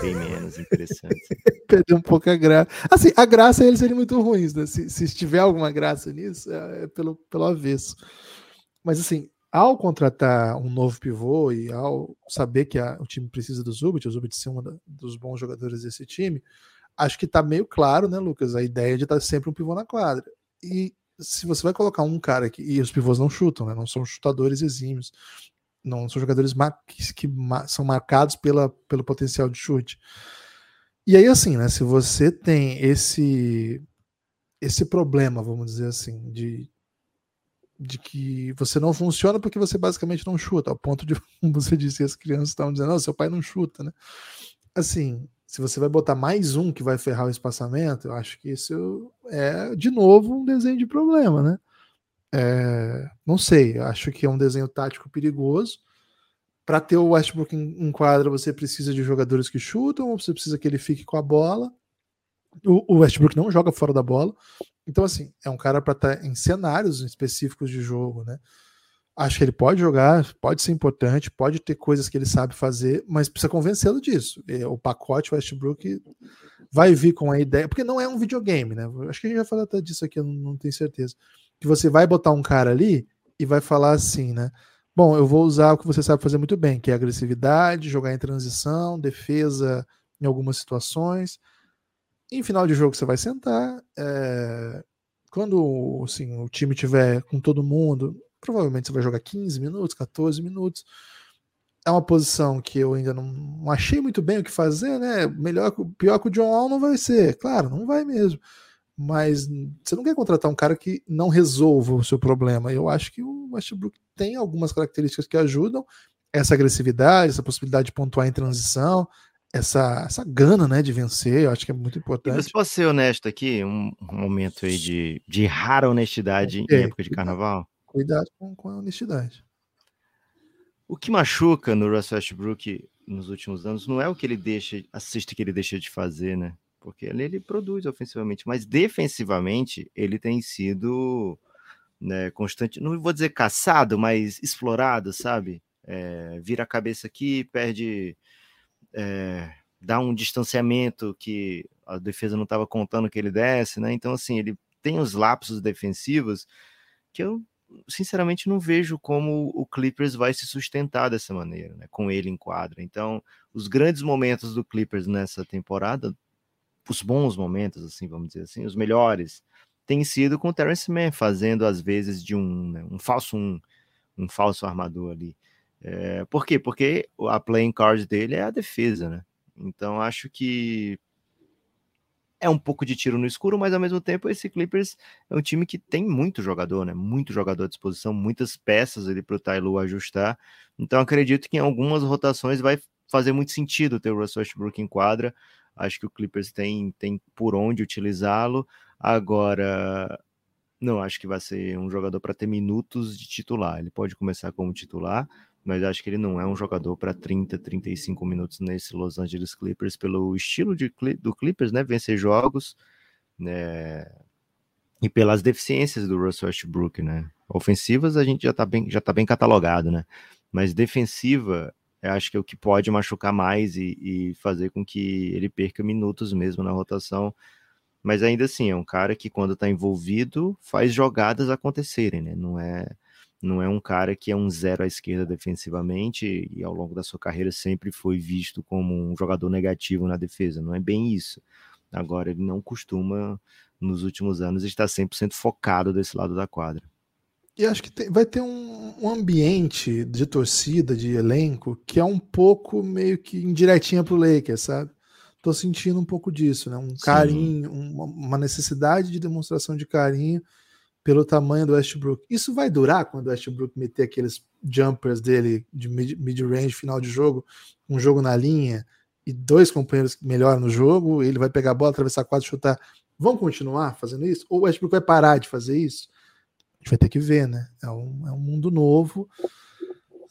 bem menos interessantes? Perdeu um pouco a graça. Assim, a graça eles seriam muito ruins, né? Se, se tiver alguma graça nisso, é, é pelo, pelo avesso. Mas assim, ao contratar um novo pivô e ao saber que a- o time precisa do Zubit, o Zubit ser um dos bons jogadores desse time, acho que tá meio claro, né, Lucas? A ideia de estar sempre um pivô na quadra. E se você vai colocar um cara aqui, e os pivôs não chutam, né? Não são chutadores exímios, não são jogadores mar- que, que ma- são marcados pela, pelo potencial de chute. E aí, assim, né? Se você tem esse esse problema, vamos dizer assim, de, de que você não funciona porque você basicamente não chuta, ao ponto de, como você disse, as crianças estavam dizendo, não, seu pai não chuta, né? Assim, se você vai botar mais um que vai ferrar o espaçamento, eu acho que isso é, de novo, um desenho de problema, né? É, não sei, acho que é um desenho tático perigoso. Para ter o Westbrook em, em quadra, você precisa de jogadores que chutam, ou você precisa que ele fique com a bola. O, o Westbrook não joga fora da bola. Então, assim, é um cara para estar em cenários específicos de jogo, né? Acho que ele pode jogar, pode ser importante, pode ter coisas que ele sabe fazer, mas precisa convencê-lo disso. E O pacote Westbrook vai vir com a ideia, porque não é um videogame, né? Acho que a gente já falou até disso aqui, eu não, não tenho certeza. Que você vai botar um cara ali e vai falar assim, né? Bom, eu vou usar o que você sabe fazer muito bem, que é agressividade, jogar em transição, defesa em algumas situações. Em final de jogo você vai sentar. é, Quando assim, o time tiver com todo mundo, provavelmente você vai jogar 15 minutos, 14 minutos. É uma posição que eu ainda não, achei muito bem o que fazer, né? Melhor, pior que o John Wall não vai ser. Claro, não vai mesmo. Mas você não quer contratar um cara que não resolva o seu problema. Eu acho que o Westbrook tem algumas características que ajudam essa agressividade, essa possibilidade de pontuar em transição, essa, essa gana né, de vencer. Eu acho que é muito importante. você pode ser honesto aqui, um, um momento aí de, de rara honestidade Ok. em época de carnaval? Cuidado com, com a honestidade. O que machuca no Russell Westbrook nos últimos anos não é o que ele deixa, assiste que ele deixa de fazer, né? Porque ali ele produz ofensivamente, mas defensivamente ele tem sido né, constante, não vou dizer caçado, mas explorado, sabe? É, vira a cabeça aqui, perde, é, dá um distanciamento que a defesa não estava contando que ele desse, né? Então, assim, ele tem os lapsos defensivos que eu sinceramente não vejo como o Clippers vai se sustentar dessa maneira, né? Com ele em quadra. Então, os grandes momentos do Clippers nessa temporada, os bons momentos, assim, vamos dizer assim, os melhores, tem sido com o Terence Mann fazendo às vezes de um, né, um falso um, um falso armador ali. É, por quê? Porque a playing card dele é a defesa, né? Então acho que é um pouco de tiro no escuro, mas ao mesmo tempo esse Clippers é um time que tem muito jogador, né? Muito jogador à disposição, muitas peças ali para o Tyloo ajustar. Então acredito que em algumas rotações vai fazer muito sentido ter o Russell Westbrook em quadra. Acho que o Clippers tem, tem por onde utilizá-lo. Agora, não acho que vai ser um jogador para ter minutos de titular. Ele pode começar como titular, mas acho que ele não é um jogador para 30, 35 minutos nesse Los Angeles Clippers, pelo estilo de, do Clippers, né? Vencer jogos, né? E pelas deficiências do Russell Westbrook, né? Ofensivas a gente já tá bem, já tá bem catalogado, né? Mas defensiva, acho que é o que pode machucar mais e, e fazer com que ele perca minutos mesmo na rotação. Mas ainda assim, é um cara que quando tá envolvido faz jogadas acontecerem, né? Não é não é um cara que é um zero à esquerda defensivamente e ao longo da sua carreira sempre foi visto como um jogador negativo na defesa. Não é bem isso. Agora, ele não costuma, nos últimos anos, estar 100% focado desse lado da quadra. E acho que tem, vai ter um, um, ambiente de torcida, de elenco, que é um pouco meio que indiretinha pro Lakers, sabe? tô sentindo um pouco disso, né? Um carinho, uma, uma necessidade de demonstração de carinho pelo tamanho do Westbrook. Isso vai durar quando o Westbrook meter aqueles jumpers dele de mid-range, final de jogo, um jogo na linha e dois companheiros melhor no jogo, ele vai pegar a bola, atravessar quatro, chutar. Vão continuar fazendo isso? Ou o Westbrook vai parar de fazer isso? A gente vai ter que ver, né? É um, é um mundo novo.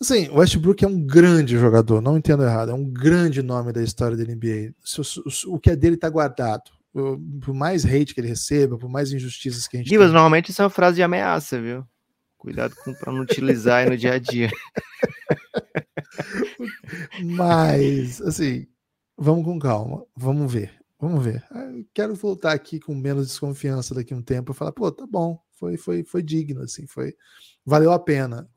Assim, o Westbrook é um grande jogador, não entendo errado, é um grande nome da história da NBA. O, o que é dele está guardado. Por mais hate que ele receba, por mais injustiças que a gente. Gibas, normalmente isso é uma frase de ameaça, viu? Cuidado para não utilizar aí no dia a dia. Mas, assim, vamos com calma, vamos ver, vamos ver. Eu quero voltar aqui com menos desconfiança daqui a um tempo e falar, pô, tá bom, foi, foi, foi digno, assim, foi, valeu a pena.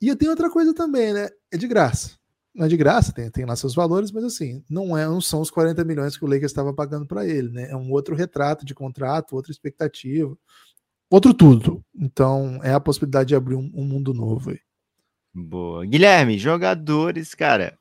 E eu tenho outra coisa também, né? É de graça. Não é de graça, tem, tem lá seus valores, mas assim, não, é, não são os 40 milhões que o Lakers estava pagando para ele, né? É um outro retrato de contrato, outra expectativa, outro tudo. Então, é a possibilidade de abrir um, um mundo novo aí. Boa. Guilherme, jogadores, cara,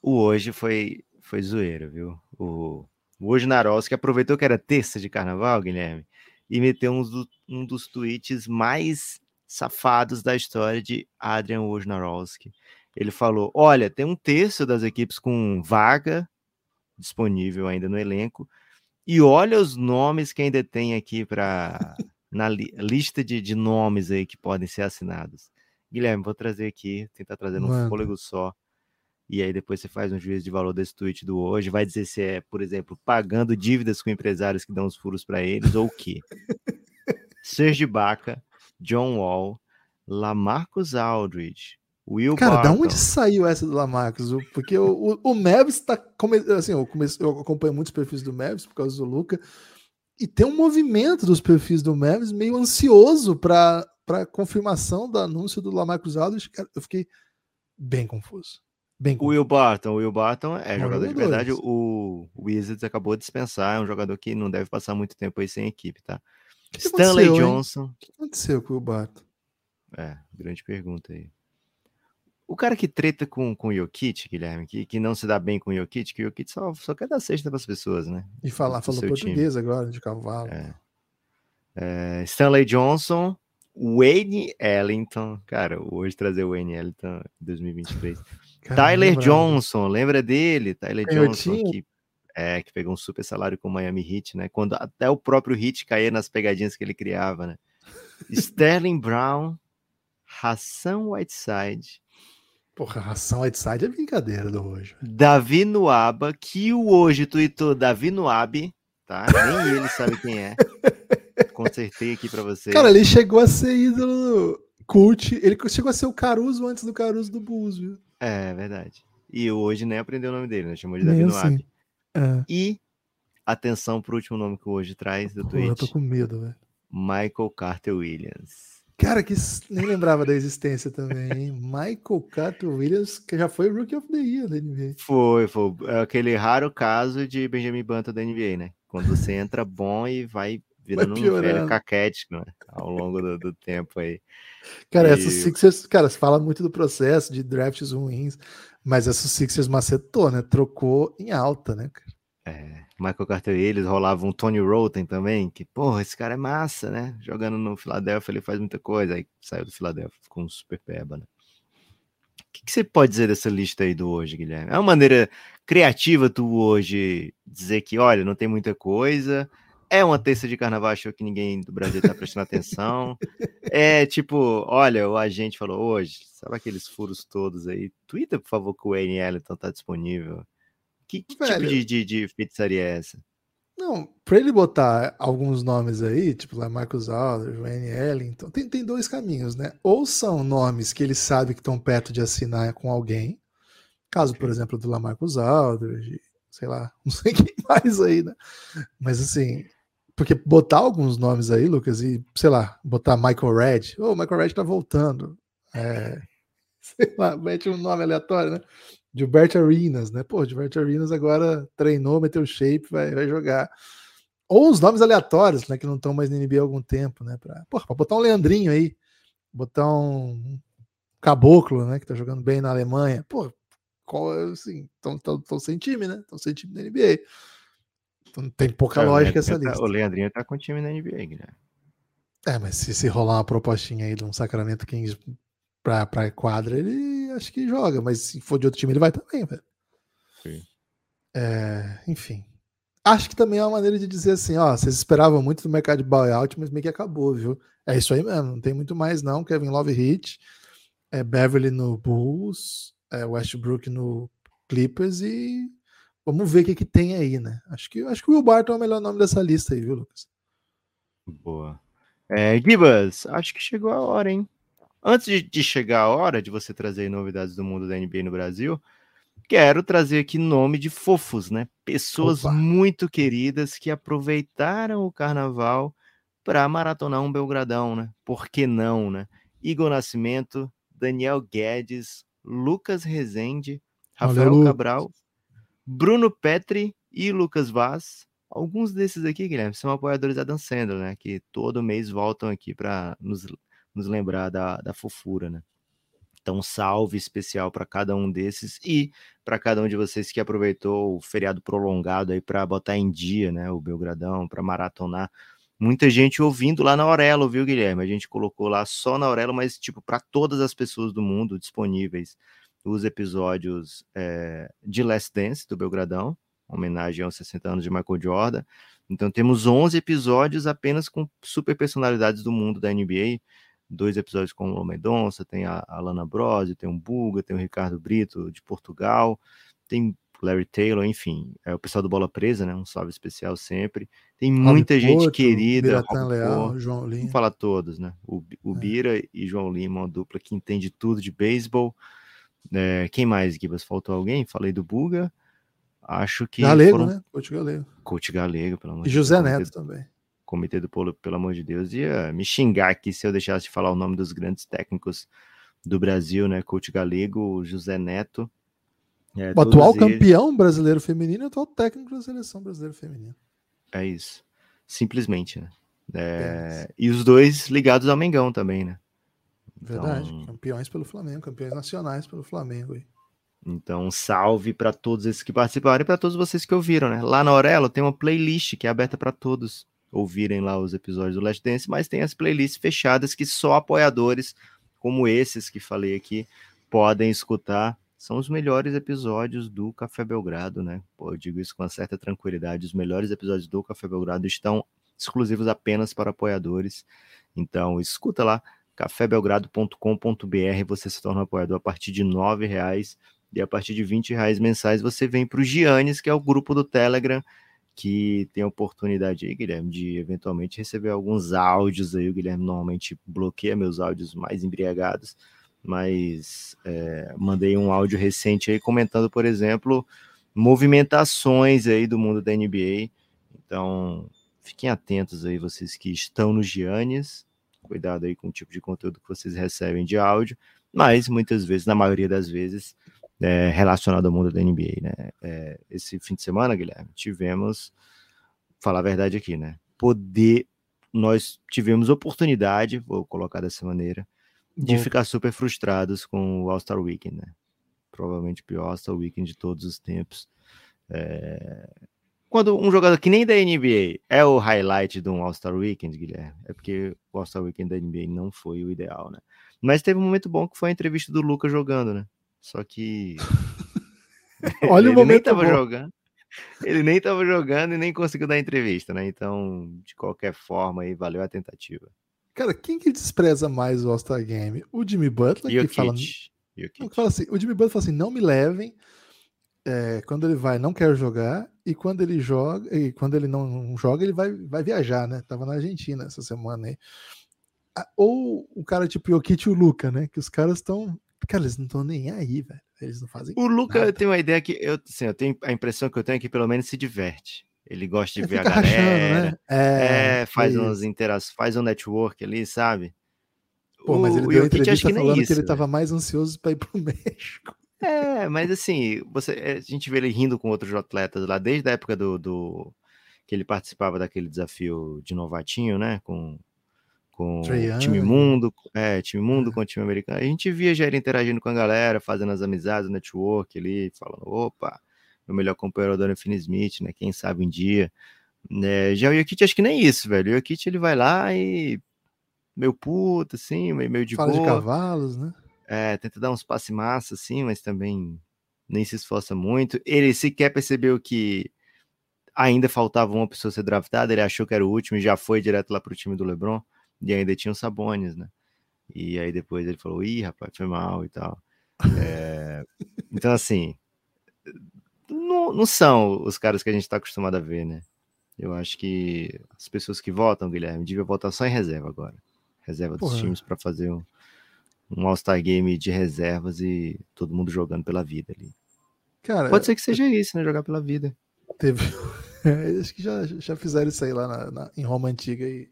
o hoje foi, foi zoeiro, viu? O, o hoje Narovski aproveitou que era terça de carnaval, Guilherme, e meteu um, do, um dos tweets mais safados da história de Adrian Wojnarowski. Ele falou: Olha, tem um terço das equipes com vaga disponível ainda no elenco, e olha os nomes que ainda tem aqui para na li, lista de, de nomes aí que podem ser assinados. Guilherme, vou trazer aqui, tentar trazer um fôlego só. E aí depois você faz um juízo de valor desse tweet do hoje, vai dizer se é, por exemplo, pagando dívidas com empresários que dão os furos para eles ou o quê? Serge Baca, John Wall, Lamarcus Aldridge, Will Cara, Barton. da onde saiu essa do Lamarcus? Porque o, o, o Mavis tá. Assim, eu, comecei, eu acompanho muitos perfis do Mavis por causa do Luca. E tem um movimento dos perfis do Mavis meio ansioso para confirmação do anúncio do Lamarcus Aldridge, cara, eu fiquei bem confuso. Bem confuso. O Will Barton, o Will Barton é jogador de verdade. O Wizards acabou de dispensar, é um jogador que não deve passar muito tempo aí sem equipe, tá? Que Stanley Johnson. O que aconteceu com o Will Barton? É, grande pergunta aí. O cara que treta com, com o Jokic, Guilherme, que, que não se dá bem com o Jokic, que o Jokic só, só quer dar sexta para as pessoas, né? E falar, falou português time. agora, de cavalo. É. É, Stanley Johnson, Wayne Ellington, cara, hoje trazer o Wayne Ellington em 2023. Cara, Tyler Johnson, lembra dele? Tyler Johnson, que, é, que pegou um super salário com o Miami Heat, né? Quando até o próprio Heat caía nas pegadinhas que ele criava, né? Sterling Brown, Hassan Whiteside. Porra, Hassan Whiteside é brincadeira do hoje. Davi Nuaba, que o hoje tweetou Davi Nuabe, tá? Nem ele sabe quem é. Consertei aqui para você. Cara, ele chegou a ser ídolo cult. Ele chegou a ser o Caruso antes do Caruso do Bulls, viu? É, verdade. E hoje nem aprendeu o nome dele, né? Chamou de Davi assim. É. E atenção pro último nome que hoje traz do Pô, tweet. Eu tô com medo, velho. Michael Carter Williams. Cara, que nem lembrava da existência também, hein? Michael Carter Williams, que já foi Rookie of the Year da NBA. Foi, foi. É aquele raro caso de Benjamin Banta da NBA, né? Quando você entra bom e vai virando um velho caquético, né? Ao longo do, do tempo aí. Cara, e... essa Sixers, cara, você fala muito do processo de drafts ruins, mas essa Sixers macetou, né? Trocou em alta, né, cara? É, Michael Carter eles rolavam um Tony Roten também, que, porra, esse cara é massa, né? Jogando no Philadelphia, ele faz muita coisa. Aí saiu do Philadelphia, ficou um super peba, né? O que, que, você pode dizer dessa lista aí do hoje, Guilherme? É uma maneira criativa tu hoje dizer que, olha, não tem muita coisa, é uma terça de carnaval, achou que ninguém do Brasil tá prestando atenção. É tipo, olha, o agente falou hoje, sabe aqueles furos todos aí? Twitter, por favor, que o Wayne Ellington tá disponível. Que, que tipo de, de, de feitiçaria é essa? Não, para ele botar alguns nomes aí, tipo lá Marcus Aldridge, Wayne Ellington, tem, tem dois caminhos, né? Ou são nomes que ele sabe que estão perto de assinar com alguém, caso, por exemplo, do Lamarcus Aldridge, sei lá, não sei quem mais aí, né? Mas assim, porque botar alguns nomes aí, Lucas, e sei lá, botar Michael Red, ô, oh, Michael Red tá voltando. É, sei lá, mete um nome aleatório, né? Gilberto Arenas, né? Pô, Gilberto Arenas agora treinou, meteu shape, vai, vai jogar. Ou os nomes aleatórios, né? Que não estão mais na NBA há algum tempo, né? Pra, porra, pra botar um Leandrinho aí, botar um Caboclo, né? Que tá jogando bem na Alemanha. Pô, qual é, assim, estão sem time, né? Estão sem time na NBA. Então tem pouca É, lógica essa tá- lista. o Leandrinho tá com o time na NBA, Guilherme. É, mas se, se rolar uma propostinha aí de um Sacramento Kings pra, pra quadra, ele acho que joga. Mas se for de outro time, ele vai também, velho. Sim. É, enfim. Acho que também é uma maneira de dizer assim, ó, vocês esperavam muito do mercado de buyout, mas meio que acabou, viu? É isso aí mesmo, não tem muito mais não. Kevin Love Hit, é Beverly no Bulls, é Westbrook no Clippers e vamos ver o que, que tem aí, né? Acho que, acho que o Will Barton é o melhor nome dessa lista aí, viu, Lucas? Boa. É, Gibas, acho que chegou a hora, hein? Antes de, de chegar a hora de você trazer novidades do mundo da NBA no Brasil, quero trazer aqui nome de fofos, né? Pessoas Opa. muito queridas que aproveitaram o carnaval para maratonar um Belgradão, né? Por que não, né? Igor Nascimento, Daniel Guedes, Lucas Rezende, Valeu, Rafael Lucas. Cabral, Bruno Petri e Lucas Vaz. Alguns desses aqui, Guilherme, são apoiadores da Dan Sandler, né? Que todo mês voltam aqui para nos, nos lembrar da, da fofura, né? Então, salve especial para cada um desses e para cada um de vocês que aproveitou o feriado prolongado aí para botar em dia, né? O Belgradão, para maratonar. Muita gente ouvindo lá na Aurelo, viu, Guilherme? A gente colocou lá só na Aurelo, mas tipo para todas as pessoas do mundo disponíveis os episódios é, de Last Dance do Belgradão, homenagem aos 60 anos de Michael Jordan. Então temos 11 episódios apenas com super personalidades do mundo da NBA. Dois episódios com o Mendonça, tem a, a Lana Brose, tem o Buga, tem o Ricardo Brito de Portugal, tem Larry Taylor, enfim, é o pessoal do Bola Presa, né? Um salve especial sempre. Tem muita Rob gente Porto, querida. Leal, Porto, João Vamos Lima. falar todos, né? O, o É. Bira e João Lima, uma dupla que entende tudo de beisebol. É, quem mais, Gibas? Faltou alguém? Falei do Buga. Acho que Galego, foram né? Coach Galego. Coach Galego, pelo amor E de José Deus. Comitê- Neto também. Comitê do Polo, pelo amor de Deus, ia me xingar aqui se eu deixasse de falar o nome dos grandes técnicos do Brasil, né? Coach Galego, José Neto. É, O atual eles- campeão brasileiro feminino e o atual técnico da seleção brasileira feminina. É isso. Simplesmente, né? É, Apenas. e os dois ligados ao Mengão também, né? Verdade. Então- Campeões pelo Flamengo, campeões nacionais pelo Flamengo. aí. Então, salve para todos esses que participaram e para todos vocês que ouviram, né? Lá na Aurelo tem uma playlist que é aberta para todos ouvirem lá os episódios do Last Dance, mas tem as playlists fechadas que só apoiadores, como esses que falei aqui, podem escutar. São os melhores episódios do Café Belgrado, né? Pô, eu digo isso com uma certa tranquilidade. Os melhores episódios do Café Belgrado estão exclusivos apenas para apoiadores. Então, escuta lá, cafébelgrado.com.br, você se torna um apoiador a partir de 9 reais e a partir de 20 reais mensais você vem para o Giannis, que é o grupo do Telegram, que tem a oportunidade aí, Guilherme, de eventualmente receber alguns áudios aí. O Guilherme normalmente bloqueia meus áudios mais embriagados, mas é, mandei um áudio recente aí comentando, por exemplo, movimentações aí do mundo da NBA. Então, fiquem atentos aí, vocês que estão no Giannis. Cuidado aí com o tipo de conteúdo que vocês recebem de áudio, mas muitas vezes, na maioria das vezes, é, relacionado ao mundo da NBA, né? É, esse fim de semana, Guilherme, tivemos, falar a verdade aqui, né? Poder, nós tivemos oportunidade, vou colocar dessa maneira, de Bom. ficar super frustrados com o All-Star Weekend, né? Provavelmente o pior All-Star Weekend de todos os tempos. É, Quando um jogador que nem da NBA é o highlight de um All-Star Weekend, Guilherme, é porque o All-Star Weekend da NBA não foi o ideal, né? Mas teve um momento bom que foi a entrevista do Lucas jogando, né? Só que Olha o ele nem momento tava bom. jogando. Ele nem tava jogando e nem conseguiu dar entrevista, né? Então, de qualquer forma, aí valeu a tentativa. Cara, quem que despreza mais o All-Star Game? O Jimmy Butler, que fala, não, que fala assim, o Jimmy Butler fala assim, não me levem. É, quando ele vai, não quero jogar. E quando ele joga, e quando ele não, joga, ele vai, vai viajar, né? Tava na Argentina essa semana aí. Ou o cara tipo Jokic e o Luca, né? Que os caras estão. Cara, eles não estão nem aí, velho. Eles não fazem. O Luca, nada. eu tenho uma ideia que eu, assim, eu tenho a impressão que eu tenho é que pelo menos se diverte. Ele gosta de Ele ver a galera. né? É, É, faz é umas interações, faz um network ali, sabe? Pô, mas ele O deu Jokic, entrevista que falando que isso, ele velho. tava mais ansioso pra ir pro México. É, mas assim, você, é, a gente vê ele rindo com outros atletas lá desde a época do, do- que ele participava daquele desafio de novatinho, né? Com, com Trae o time mundo, é, time mundo É. com o time americano. A gente via já ele interagindo com a galera, fazendo as amizades, o network ali, falando, opa, meu melhor companheiro é o Dorian Finney-Smith, né? Quem sabe um dia. Né, já o Jokic acho que nem isso, velho. O Jokic ele vai lá e meio puto, assim, meio, meio de Fala de boa. cavalos, né? É, tenta dar uns passe massa, assim, mas também nem se esforça muito. Ele sequer percebeu que ainda faltava uma pessoa ser draftada, ele achou que era o último e já foi direto lá pro time do LeBron, e ainda tinha o Sabonis, né? E aí depois ele falou, ih, rapaz, foi mal e tal. É, Então, assim, não, não são os caras que a gente tá acostumado a ver, né? Eu acho que as pessoas que votam, Guilherme, deviam votar só em reserva agora. Reserva dos Porra. times para fazer um, um All-Star Game de reservas e todo mundo jogando pela vida ali. Cara, Pode ser que seja isso, né? Jogar pela vida. teve. É, acho que já, já fizeram isso aí lá na- na- em Roma Antiga e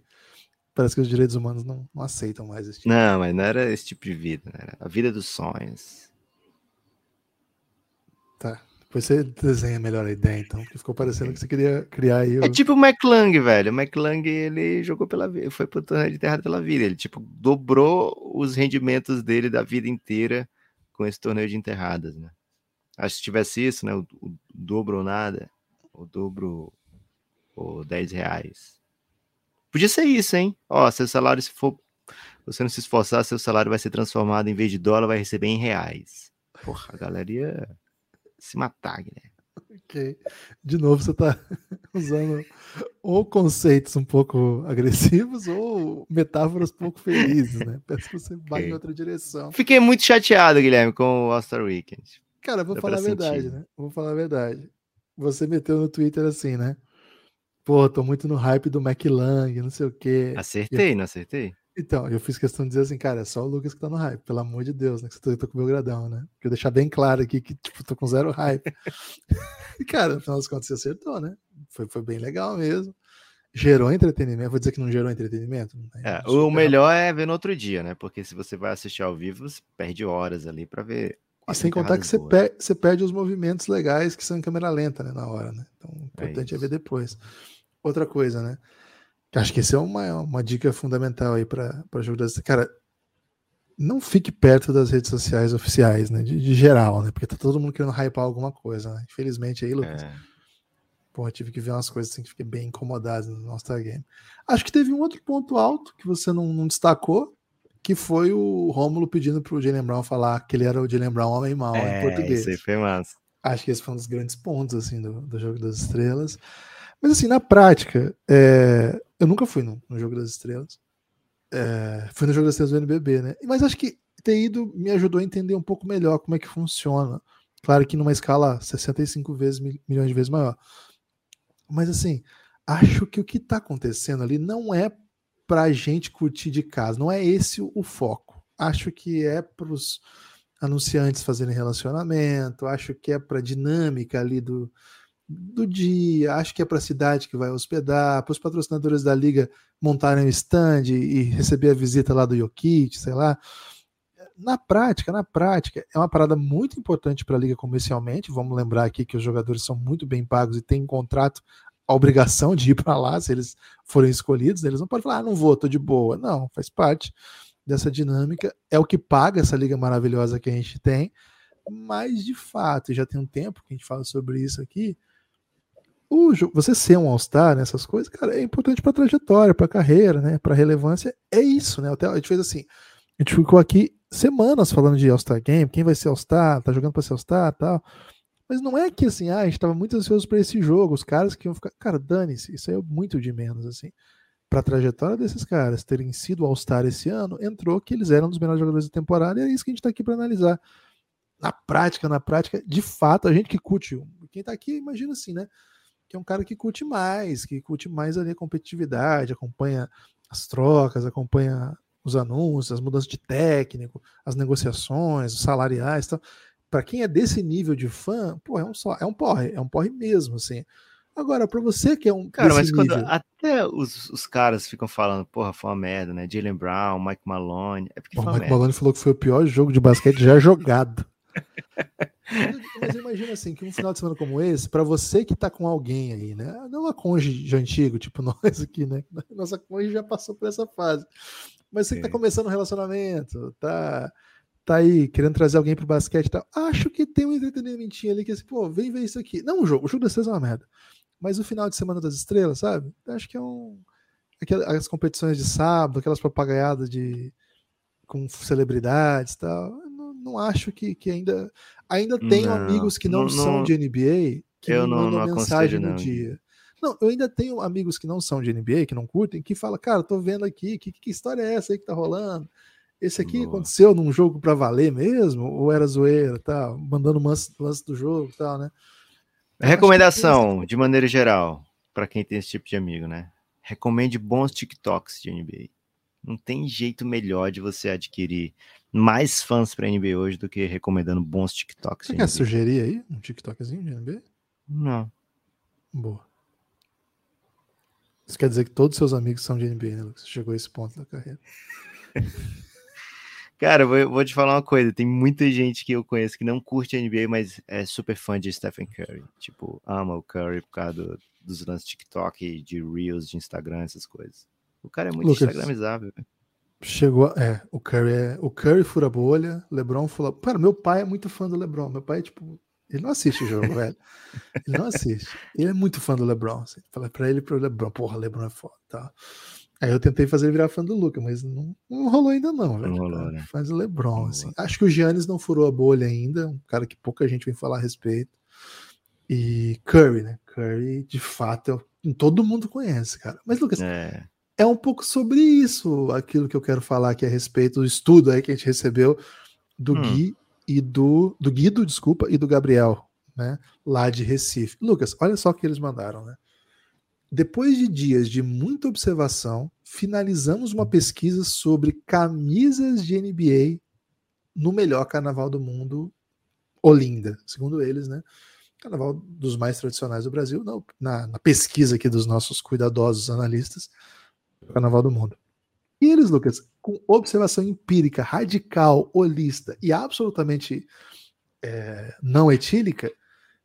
parece que os direitos humanos não, não aceitam mais esse tipo. Não, mas não era esse tipo de vida, né? Era a vida dos sonhos. Tá. Depois você desenha melhor a ideia, então, porque ficou parecendo que você queria criar aí. É o- tipo o McClung, velho. O McClung, ele jogou pela vida, foi pro torneio de terra pela vida. Ele, tipo, dobrou os rendimentos dele da vida inteira com esse torneio de enterradas, né? Acho que se tivesse isso, né? O, o dobro ou nada, o dobro ou 10 reais. Podia ser isso, hein? Ó, seu salário, se for. Você não se esforçar, seu salário vai ser transformado em vez de dólar, vai receber em reais. Porra, a galera ia se matar, Guilherme. Ok. De novo, você tá usando ou conceitos um pouco agressivos ou metáforas pouco felizes, né? Peço que você vá em Ok. outra direção. Fiquei muito chateado, Guilherme, com o All-Star Weekend. Cara, vou Dá falar a verdade, sentir. né? Vou falar a verdade. Você meteu no Twitter assim, né? Pô, tô muito no hype do McLang, não sei o quê. Acertei, não acertei? Então, eu fiz questão de dizer assim, cara, é só o Lucas que tá no hype, pelo amor de Deus, né? Que você tá com o meu gradão, né? Quero deixar bem claro aqui que, tipo, tô com zero hype. e, cara, no final das contas, você acertou, né? Foi, foi bem legal mesmo. Gerou entretenimento. Vou dizer que não gerou entretenimento? né? É, o melhor é ver no outro dia, né? Porque se você vai assistir ao vivo, você perde horas ali pra ver. E quatro sem contar que você, per- você perde os movimentos legais que são em câmera lenta, né? Na hora, né? Então, o importante é, isso. ver depois. Outra coisa, né? Acho que essa é uma, uma dica fundamental aí para jogo das. Cara, não fique perto das redes sociais oficiais, né? De, de geral, né? Porque tá todo mundo querendo hypar alguma coisa, né? Infelizmente aí, Lucas. É. Pô, eu tive que ver umas coisas assim que fiquei bem incomodado no nosso Game. Acho que teve um outro ponto alto que você não, não destacou, que foi o Rômulo pedindo pro Jalen Brown falar que ele era o Jalen Brown homem mau em É, português. isso aí foi massa. Acho que esse foi um dos grandes pontos assim do, do Jogo das Estrelas. Mas assim, na prática, é, eu nunca fui no, no Jogo das Estrelas. É, fui no Jogo das Estrelas do NBB, né? Mas acho que ter ido me ajudou a entender um pouco melhor como é que funciona. Claro que numa escala 65 vezes, mil- milhões de vezes maior. Mas assim, acho que o que está acontecendo ali não é pra gente curtir de casa, não é esse o, foco. Acho que é para os anunciantes fazerem relacionamento, acho que é para dinâmica ali do, do dia, acho que é para a cidade que vai hospedar, para os patrocinadores da liga montarem o stand e receber a visita lá do Jokic, sei lá. Na prática, na prática, é uma parada muito importante para a liga comercialmente. Vamos lembrar aqui que os jogadores são muito bem pagos e têm contrato, a obrigação de ir para lá se eles forem escolhidos. Eles não podem falar, ah, não vou, tô de boa. Não, faz parte dessa dinâmica. É o que paga essa liga maravilhosa que a gente tem. Mas, de fato, já tem um tempo que a gente fala sobre isso aqui. O, você ser um All-Star, nessas coisas, cara, é importante para trajetória, para carreira, né? Para relevância. É isso, né? Até, a gente fez assim. A gente ficou aqui semanas falando de All-Star Game, quem vai ser All-Star, tá jogando para ser All-Star tal. Mas não é que assim, ah, a gente tava muito ansioso para esse jogo, os caras que iam ficar. Cara, dane-se, isso aí é muito de menos, assim. Pra trajetória desses caras terem sido All-Star esse ano, entrou que eles eram dos melhores jogadores da temporada, e é isso que a gente tá aqui para analisar. Na prática, na prática, de fato, a gente que curte, quem tá aqui, imagina assim, né? Que é um cara que curte mais, que curte mais ali a competitividade, acompanha as trocas, acompanha os anúncios, as mudanças de técnico, as negociações, os salariais, tal. Para quem é desse nível de fã, pô, é um só, é um porre, é um porre mesmo, assim. Agora, para você que é um Cara, mas quando nível, até os, os caras ficam falando, porra, foi uma merda, né? Jalen Brown, Mike Malone. É porque Pô, Mike merda. Malone falou que foi o pior jogo de basquete já jogado. Mas imagina assim, que um final de semana como esse, para você que tá com alguém aí, né? Não uma cônjuge antigo, tipo nós aqui, né? Nossa cônjuge já passou por essa fase. Mas você que tá começando um relacionamento, tá, tá aí querendo trazer alguém pro basquete e tal, acho que tem um entretenimentinho ali que assim, pô, vem ver isso aqui. Não o jogo, o jogo das estrelas é uma merda. Mas o final de semana das estrelas, sabe? Acho que é um. Aquelas competições de sábado, aquelas papagaiadas de com celebridades e tal. Não, acho que, que ainda. Ainda tenho não, amigos que não, não são de NBA que eu me mandam mensagem no dia. Não, eu ainda tenho amigos que não são de NBA, que não curtem, que falam, cara, tô vendo aqui, que, que história é essa aí que tá rolando? Esse aqui Boa. aconteceu num jogo para valer mesmo? Ou era zoeira, tal? Mandando lance, lance do jogo e tal, né? Recomendação, de maneira geral, para quem tem esse tipo de amigo, né? Recomende bons TikToks de NBA. Não tem jeito melhor de você adquirir mais fãs para NBA hoje do que recomendando bons TikToks. Você quer sugerir aí um TikTokzinho de NBA? Não. Boa. Isso quer dizer que todos os seus amigos são de NBA, né, Lucas? Chegou a esse ponto da carreira. Cara, vou, vou, te falar uma coisa: tem muita gente que eu conheço que não curte NBA, mas é super fã de Stephen Curry. Tipo, ama o Curry por causa do, dos lances TikTok, de Reels, de Instagram, essas coisas. O cara é muito Lucas, instagramizável. Chegou, é, o Curry é, o Curry fura bolha, LeBron fura. Cara, meu pai é muito fã do LeBron. Meu pai é tipo, ele não assiste o jogo, velho. Ele não assiste. Ele é muito fã do LeBron. Assim. Fala pra ele pro LeBron, porra, LeBron é foda, tá? Aí eu tentei fazer ele virar fã do Luca, mas não, não rolou ainda não, velho. Não rolou, né? Faz o LeBron, assim. Acho que o Giannis não furou a bolha ainda, um cara que pouca gente vem falar a respeito. E Curry, né? Curry, de fato, é, todo mundo conhece, cara. Mas, Lucas, é. É um pouco sobre isso, aquilo que eu quero falar aqui a respeito do estudo aí que a gente recebeu do hum. Gui e do, do Guido, desculpa, e do Gabriel, né? Lá de Recife. Lucas, olha só o que eles mandaram, né? Depois de dias de muita observação, finalizamos uma pesquisa sobre camisas de NBA no melhor carnaval do mundo, Olinda, segundo eles, né? Carnaval dos mais tradicionais do Brasil, na, na pesquisa aqui dos nossos cuidadosos analistas, Carnaval do Mundo. E eles, Lucas, com observação empírica, radical, holista e absolutamente é, não etílica,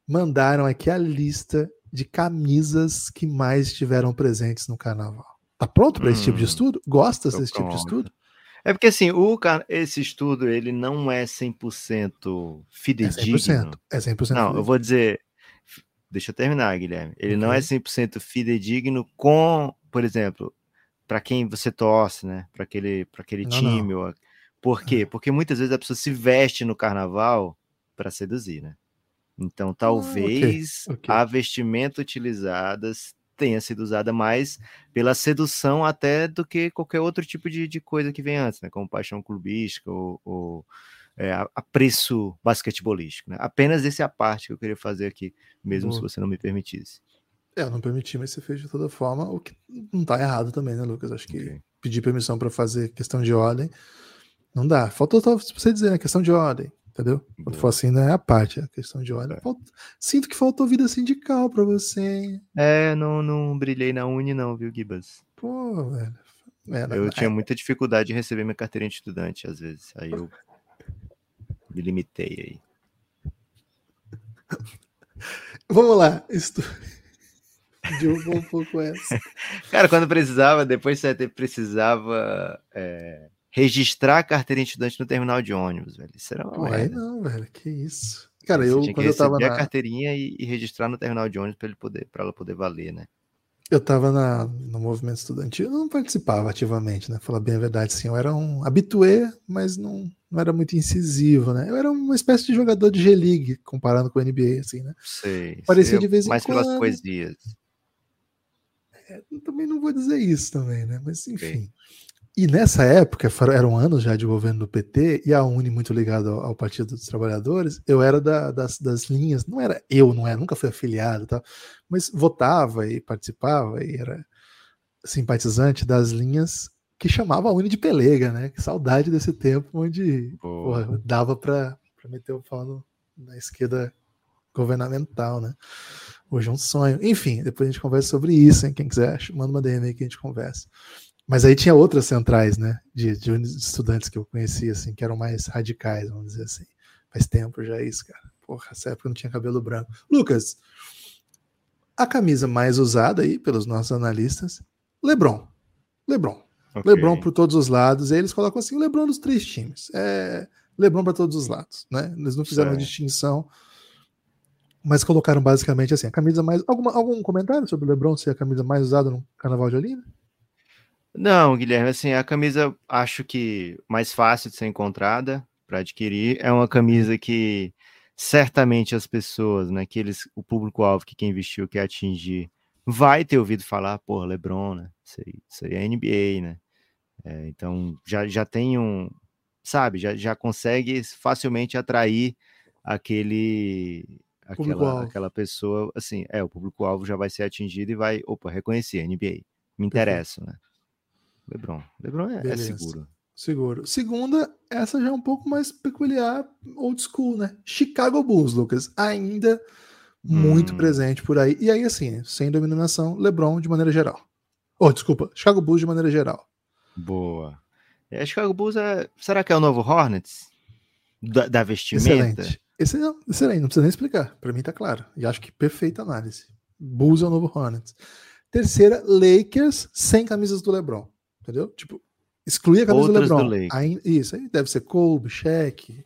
mandaram aqui a lista de camisas que mais estiveram presentes no carnaval. Tá pronto para esse tipo de hum, estudo? Gosta desse tipo de estudo? É porque assim, o, esse estudo ele não é 100% fidedigno. É 100%. É 100% não, fidedigno. eu vou dizer, deixa eu terminar, Guilherme. Ele não é 100% fidedigno com, por exemplo, para quem você torce, né? Para aquele, pra aquele não, time. Não. Por quê? Porque muitas vezes a pessoa se veste no carnaval para seduzir, né? Então, talvez ah, okay, okay. a vestimenta utilizada tenha sido usada mais pela sedução até do que qualquer outro tipo de, de coisa que vem antes, né? Como paixão clubística ou, ou é, apreço basquetebolístico. Né? Apenas esse é a parte que eu queria fazer aqui, mesmo Boa. se você não me permitisse. É, eu não permiti, mas você fez de toda forma, o que não tá errado também, né, Lucas? Acho que okay. pedir permissão para fazer questão de ordem não dá. Faltou você dizer, né? Questão de ordem. Entendeu? Quando for assim, não é a parte, é a questão de olha. É. Falta... Sinto que faltou vida sindical pra você. É, não, não brilhei na Uni, não, viu, Gibas? Pô, velho. É, eu tinha muita dificuldade de receber minha carteirinha de estudante, às vezes. Aí eu me limitei aí. Vamos lá. Estu... Derrubou um pouco essa. Cara, quando precisava, depois você precisava. É registrar a carteira de estudante no terminal de ônibus, velho. Isso era uma Ué, não, velho, que isso. Cara, eu quando eu tava na a carteirinha e, e, registrar no terminal de ônibus para ele poder para ela poder valer, né? Eu tava na, no movimento estudantil, eu não participava ativamente, né? Falar bem a verdade, sim, eu era um habitué, mas não, não era muito incisivo, né? Eu era uma espécie de jogador de G-League, comparando com o NBA, assim, né? Sei. Parecia sei, de vez em mais quando. Mais pelas poesias. É, também não vou dizer isso também, né? Mas enfim. E nessa época, eram anos já de governo do PT, e a Uni muito ligada ao, ao, Partido dos Trabalhadores, eu era da, das, das linhas, não era eu, não era, nunca fui afiliado, tá? mas votava e participava e era simpatizante das linhas que chamava a Uni de pelega, né? Que saudade desse tempo onde porra, dava para meter o pau na esquerda governamental, né? Hoje é um sonho. Enfim, depois a gente conversa sobre isso, hein? Quem quiser, manda uma DM aí que a gente conversa. Mas aí tinha outras centrais, né? De, de estudantes que eu conhecia, assim, que eram mais radicais, vamos dizer assim. Faz tempo já isso, cara. Porra, essa época não tinha cabelo branco. Lucas, a camisa mais usada aí pelos nossos analistas, LeBron. LeBron. Okay. LeBron por todos os lados. E eles colocam assim, LeBron dos três times. É LeBron para todos os lados, né? Eles não fizeram uma distinção, mas colocaram basicamente assim, a camisa mais alguma, algum comentário sobre o LeBron ser a camisa mais usada no Carnaval de Olinda? Não, Guilherme, assim, a camisa acho que mais fácil de ser encontrada para adquirir é uma camisa que certamente as pessoas, né, que eles, o público-alvo que quem investiu quer atingir, vai ter ouvido falar, porra, LeBron, né? Isso aí, isso aí é NBA, né? É, então já, já tem um, sabe, já, já consegue facilmente atrair aquele aquela, aquela pessoa, assim, é, o público-alvo já vai ser atingido e vai, opa, reconhecer, NBA, me interessa, né? LeBron, LeBron é, é seguro. Seguro. Segunda, essa já é um pouco mais peculiar, old school, né? Chicago Bulls, Lucas, ainda muito hum. presente por aí. E aí, assim, sem dominação, LeBron de maneira geral. Oh, desculpa, Chicago Bulls de maneira geral. Boa. É, Chicago Bulls é. Será que é o novo Hornets? Da, da vestimenta? Excelente. Excelente, excelente, não precisa nem explicar. Para mim tá claro. E acho que perfeita análise. Bulls é o novo Hornets. Terceira, Lakers sem camisas do LeBron. Entendeu? Tipo, excluir a camisa Outras do LeBron. Do aí, isso aí deve ser Kobe, Shaq,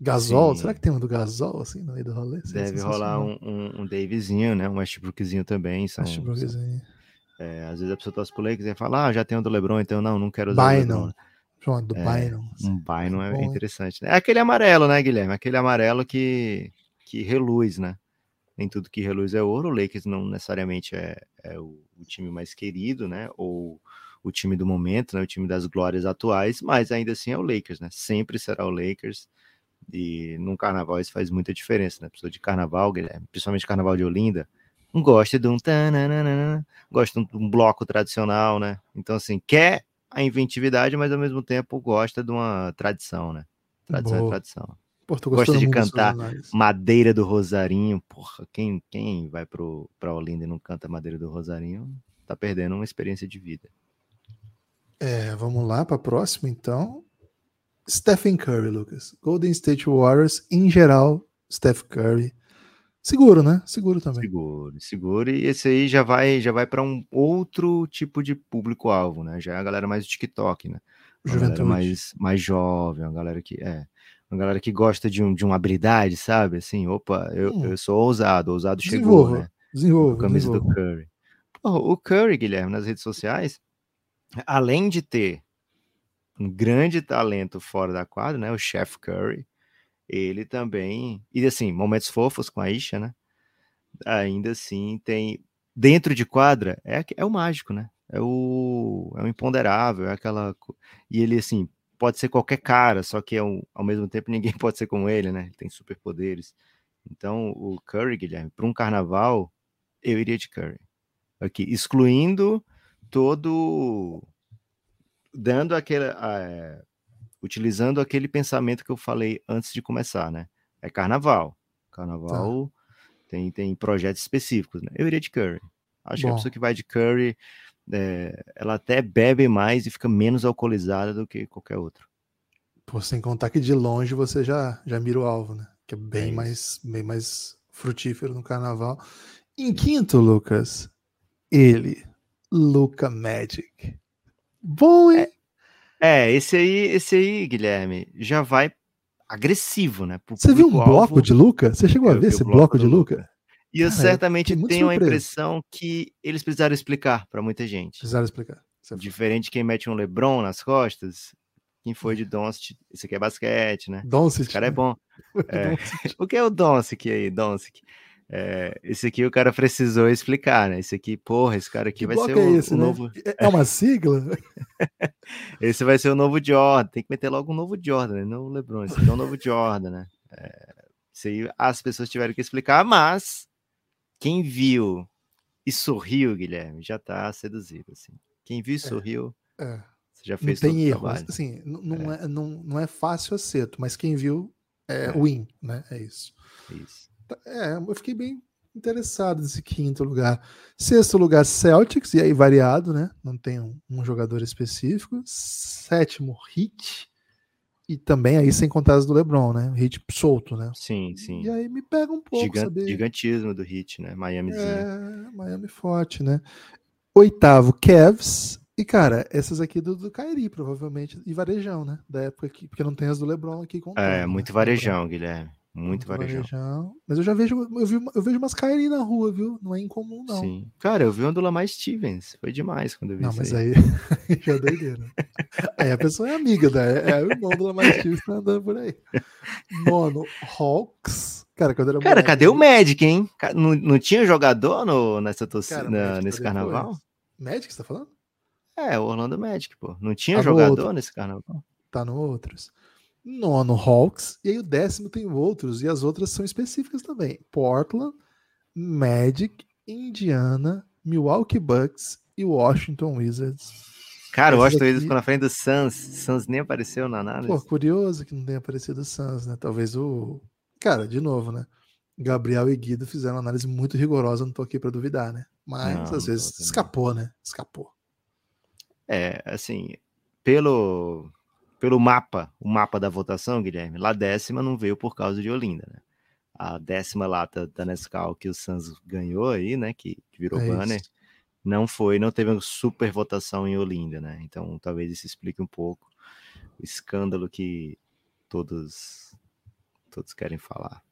Gasol. Sim. Será que tem um do Gasol assim no meio do rolê? Deve rolar um, um, um Davisinho, né? Um Westbrookzinho também. São, Westbrookzinho. É, às vezes a pessoa torce pro Lakers e fala, ah, já tem um do LeBron, então não, não quero usar Bynum. o LeBron. Pronto, do é, Byron. Um Byron é, interessante. Né? É aquele amarelo, né, Guilherme? Aquele amarelo que, que reluz, né? Nem tudo que reluz é ouro. O Lakers não necessariamente é, é o, o, time mais querido, né? Ou o time do momento, né? O time das glórias atuais, mas ainda assim é o Lakers, né? Sempre será o Lakers. E num carnaval isso faz muita diferença, né? Pessoa de carnaval, Guilherme, principalmente carnaval de Olinda, não gosta de um gosta de um bloco tradicional, né? Então, assim, quer a inventividade, mas ao mesmo tempo gosta de uma tradição, né? Tradição é Boa. é tradição. Pô, gosta de cantar Madeira do Rosarinho. Porra, quem, quem vai pro, pra Olinda e não canta Madeira do Rosarinho tá perdendo uma experiência de vida. É, vamos lá para a próxima, então. Stephen Curry, Lucas. Golden State Warriors, em geral, Steph Curry. Seguro, né? Seguro também. Seguro, seguro. E esse aí já vai, já vai para um outro tipo de público-alvo, né? Já é a galera mais do TikTok, né? Uma Juventude. mais, mais jovem, uma galera que é uma galera que gosta de, um, de uma habilidade, sabe? Assim, opa, eu, hum. eu sou ousado, ousado chegou, né? Desenvolva, camisa do Curry. Pô, o Curry, Guilherme, nas redes sociais, além de ter um grande talento fora da quadra, né? O Chef Curry, ele também. E assim, momentos fofos com a Isha, né? Ainda assim, tem. Dentro de quadra, é, é o mágico, né? É o, é o imponderável, é aquela. E ele, assim, pode ser qualquer cara, só que ao, ao mesmo tempo ninguém pode ser como ele, né? Ele tem superpoderes. Então, o Curry, Guilherme, para um carnaval, eu iria de Curry. Aqui, excluindo todo. dando aquele. Uh, utilizando aquele pensamento que eu falei antes de começar, né? É carnaval. Carnaval tá. tem, tem projetos específicos, né? Eu iria de Curry. Acho Bom. que a pessoa que vai de Curry, é, ela até bebe mais e fica menos alcoolizada do que qualquer outro. Pô, sem contar que de longe você já, já mira o alvo, né? Que é bem, é mais, bem mais frutífero no carnaval. Em quinto, Lucas, ele, Luca Magic. Bom, hein? É, esse aí, esse aí, Guilherme, já vai agressivo, né? Você viu um bloco de Luca? Você chegou a ver esse bloco, bloco de Luca? Luca? E eu Cara, certamente eu tenho a impressão que eles precisaram explicar para muita gente. Precisaram explicar. Diferente de quem mete um LeBron nas costas, quem foi de Doncic, esse aqui é basquete, né? Doncic. Esse cara é bom. É. o que é o Doncic aí, Doncic? É, esse aqui o cara precisou explicar, né? Esse aqui, porra, esse cara aqui que vai ser é o, esse, o né? novo. É, é uma sigla? esse vai ser o novo Jordan. Tem que meter logo um novo Jordan, né? Não o LeBron. Esse aqui é o novo Jordan, né? É, isso aí as pessoas tiveram que explicar, mas quem viu e sorriu, Guilherme, já tá seduzido, assim. Quem viu e é, sorriu, é, você já fez não tem erro, assim, não é. é. não, não é fácil acerto, mas quem viu é, win, né? É isso. Isso. É, eu fiquei bem interessado nesse quinto lugar. Sexto lugar, Celtics, e aí variado, né? Não tem um, um jogador específico. Sétimo, Heat. E também aí sem contar as do LeBron, né? Hit solto, né? Sim, sim. E aí me pega um pouco, Gigan- saber. Gigantismo do Hit, né? Miamizinho. É, Miami forte, né? Oitavo, Cavs. E, cara, essas aqui do, do Kairi, provavelmente. E varejão, né? Da época aqui, porque não tem as do LeBron aqui com É, muito varejão, Guilherme. Muito varejão. Mas eu já vejo, eu, vi, eu vejo umas Kairi na rua, viu? Não é incomum, não. Sim. Cara, eu vi uma do Lamar Stevens. Foi demais quando eu vi Não, isso mas aí. aí já é doideira. Aí a pessoa é amiga, né? É o irmão do Lamar Stevens que tá andando por aí. Nono, Hawks. Cara, quando era Cara, moleque, cadê o Magic, hein? Não, não tinha jogador no, nessa torcida, na- nesse tá depois. carnaval? Magic, você tá falando? É, o Orlando Magic, pô. Não tinha no jogador nesse carnaval? Tá no outros. Nono, Hawks. E aí o décimo tem outros. E as outras são específicas também. Portland, Magic, Indiana, Milwaukee Bucks e Washington Wizards. Cara, o Washington Wizards ficou na frente do Suns. Suns nem apareceu na análise. Pô, curioso que não tenha aparecido o Suns, né? Talvez o. Cara, de novo, né? Gabriel e Guido fizeram uma análise muito rigorosa, não tô aqui pra duvidar, né? Mas Não, às vezes escapou, né? Escapou. É, assim, pelo, pelo mapa, o mapa da votação, Guilherme, lá décima não veio por causa de Olinda, né? A décima lata da Nescau que o Suns ganhou aí, né? Que, que virou É banner, isso. não foi, não teve uma super votação em Olinda, né? Então talvez isso explique um pouco o escândalo que todos todos querem falar.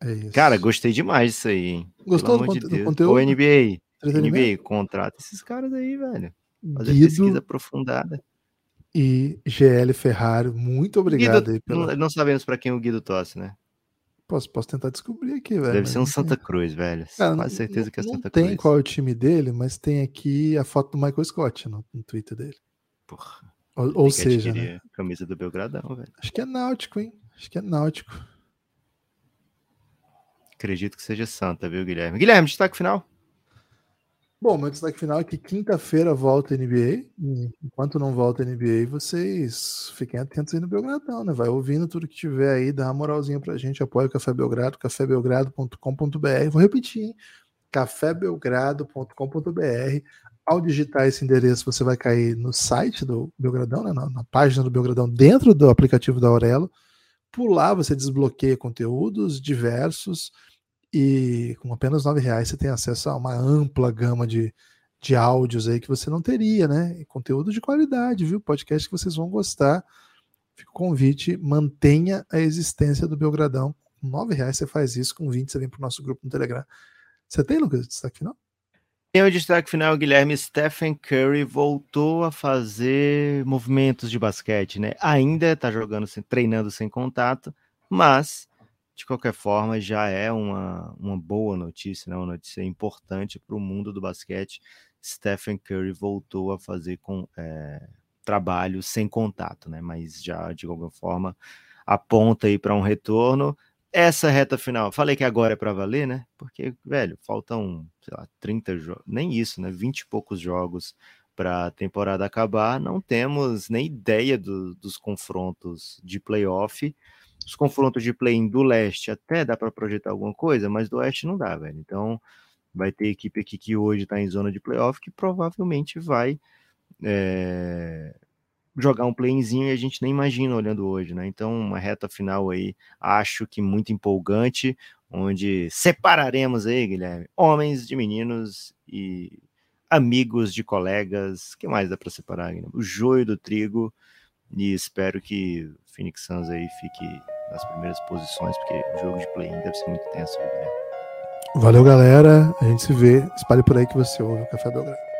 É. Cara, gostei demais disso aí, hein? Gostou do, de conte- do conteúdo? Ô, NBA? NBA, contrata esses caras aí, velho. Fazer pesquisa Guido aprofundada. E GL Ferrari, muito obrigado Guido, aí pela. não, não sabemos pra quem o Guido torce, né? Posso, posso tentar descobrir aqui, velho. Deve ser um não tem- Santa Cruz, velho. Cara, Quase não- certeza que é não Santa tem Cruz. qual é o time dele, mas tem aqui a foto do Michael Scott no, no Twitter dele. Porra, Ou, tem ou seja, né? Camisa do Belgradão, velho. Acho que é náutico, hein? Acho que é náutico. Acredito que seja Santa, viu, Guilherme? Guilherme, destaque final. Bom, meu destaque final é que quinta-feira volta a NBA. Enquanto não volta a NBA, vocês fiquem atentos aí no Belgradão, né? Vai ouvindo tudo que tiver aí, dá uma moralzinha pra gente, apoia o Café Belgrado, cafébelgrado.com.br. Vou repetir, hein? cafébelgrado.com.br. Ao digitar esse endereço, você vai cair no site do Belgradão, né? na, na página do Belgradão, dentro do aplicativo da Aurelo. Por lá você desbloqueia conteúdos diversos e com apenas R$ reais você tem acesso a uma ampla gama de, de áudios aí que você não teria, né? E conteúdo de qualidade, viu? Podcast que vocês vão gostar. Fica convite, mantenha a existência do Belgradão. Com R$ reais você faz isso, com 20 você vem para o nosso grupo no Telegram. Você tem, Lucas, destaque final? Tem o destaque final, Guilherme. Stephen Curry voltou a fazer movimentos de basquete, né? Ainda tá jogando, treinando sem contato, mas de qualquer forma já é uma, uma boa notícia, né? Uma notícia importante para o mundo do basquete. Stephen Curry voltou a fazer com é, trabalho sem contato, né? Mas já de qualquer forma aponta aí para um retorno essa reta final, falei que agora é para valer, né? Porque, velho, faltam, sei lá, 30 jogos, nem isso, né? 20 e poucos jogos para a temporada acabar. Não temos nem ideia do, dos confrontos de playoff. Os confrontos de play-in do leste até dá para projetar alguma coisa, mas do oeste não dá, velho. Então, vai ter equipe aqui que hoje está em zona de playoff que provavelmente vai. É jogar um playzinho e a gente nem imagina olhando hoje, né? Então, uma reta final aí, acho que muito empolgante, onde separaremos aí, Guilherme, homens de meninos e amigos de colegas. Que mais dá para separar, Guilherme? O joio do trigo. E espero que Phoenix Suns aí fique nas primeiras posições, porque o jogo de play-in deve ser muito tenso, Guilherme. Valeu, galera. A gente se vê. Espalhe por aí que você ouve o Café Belgrado.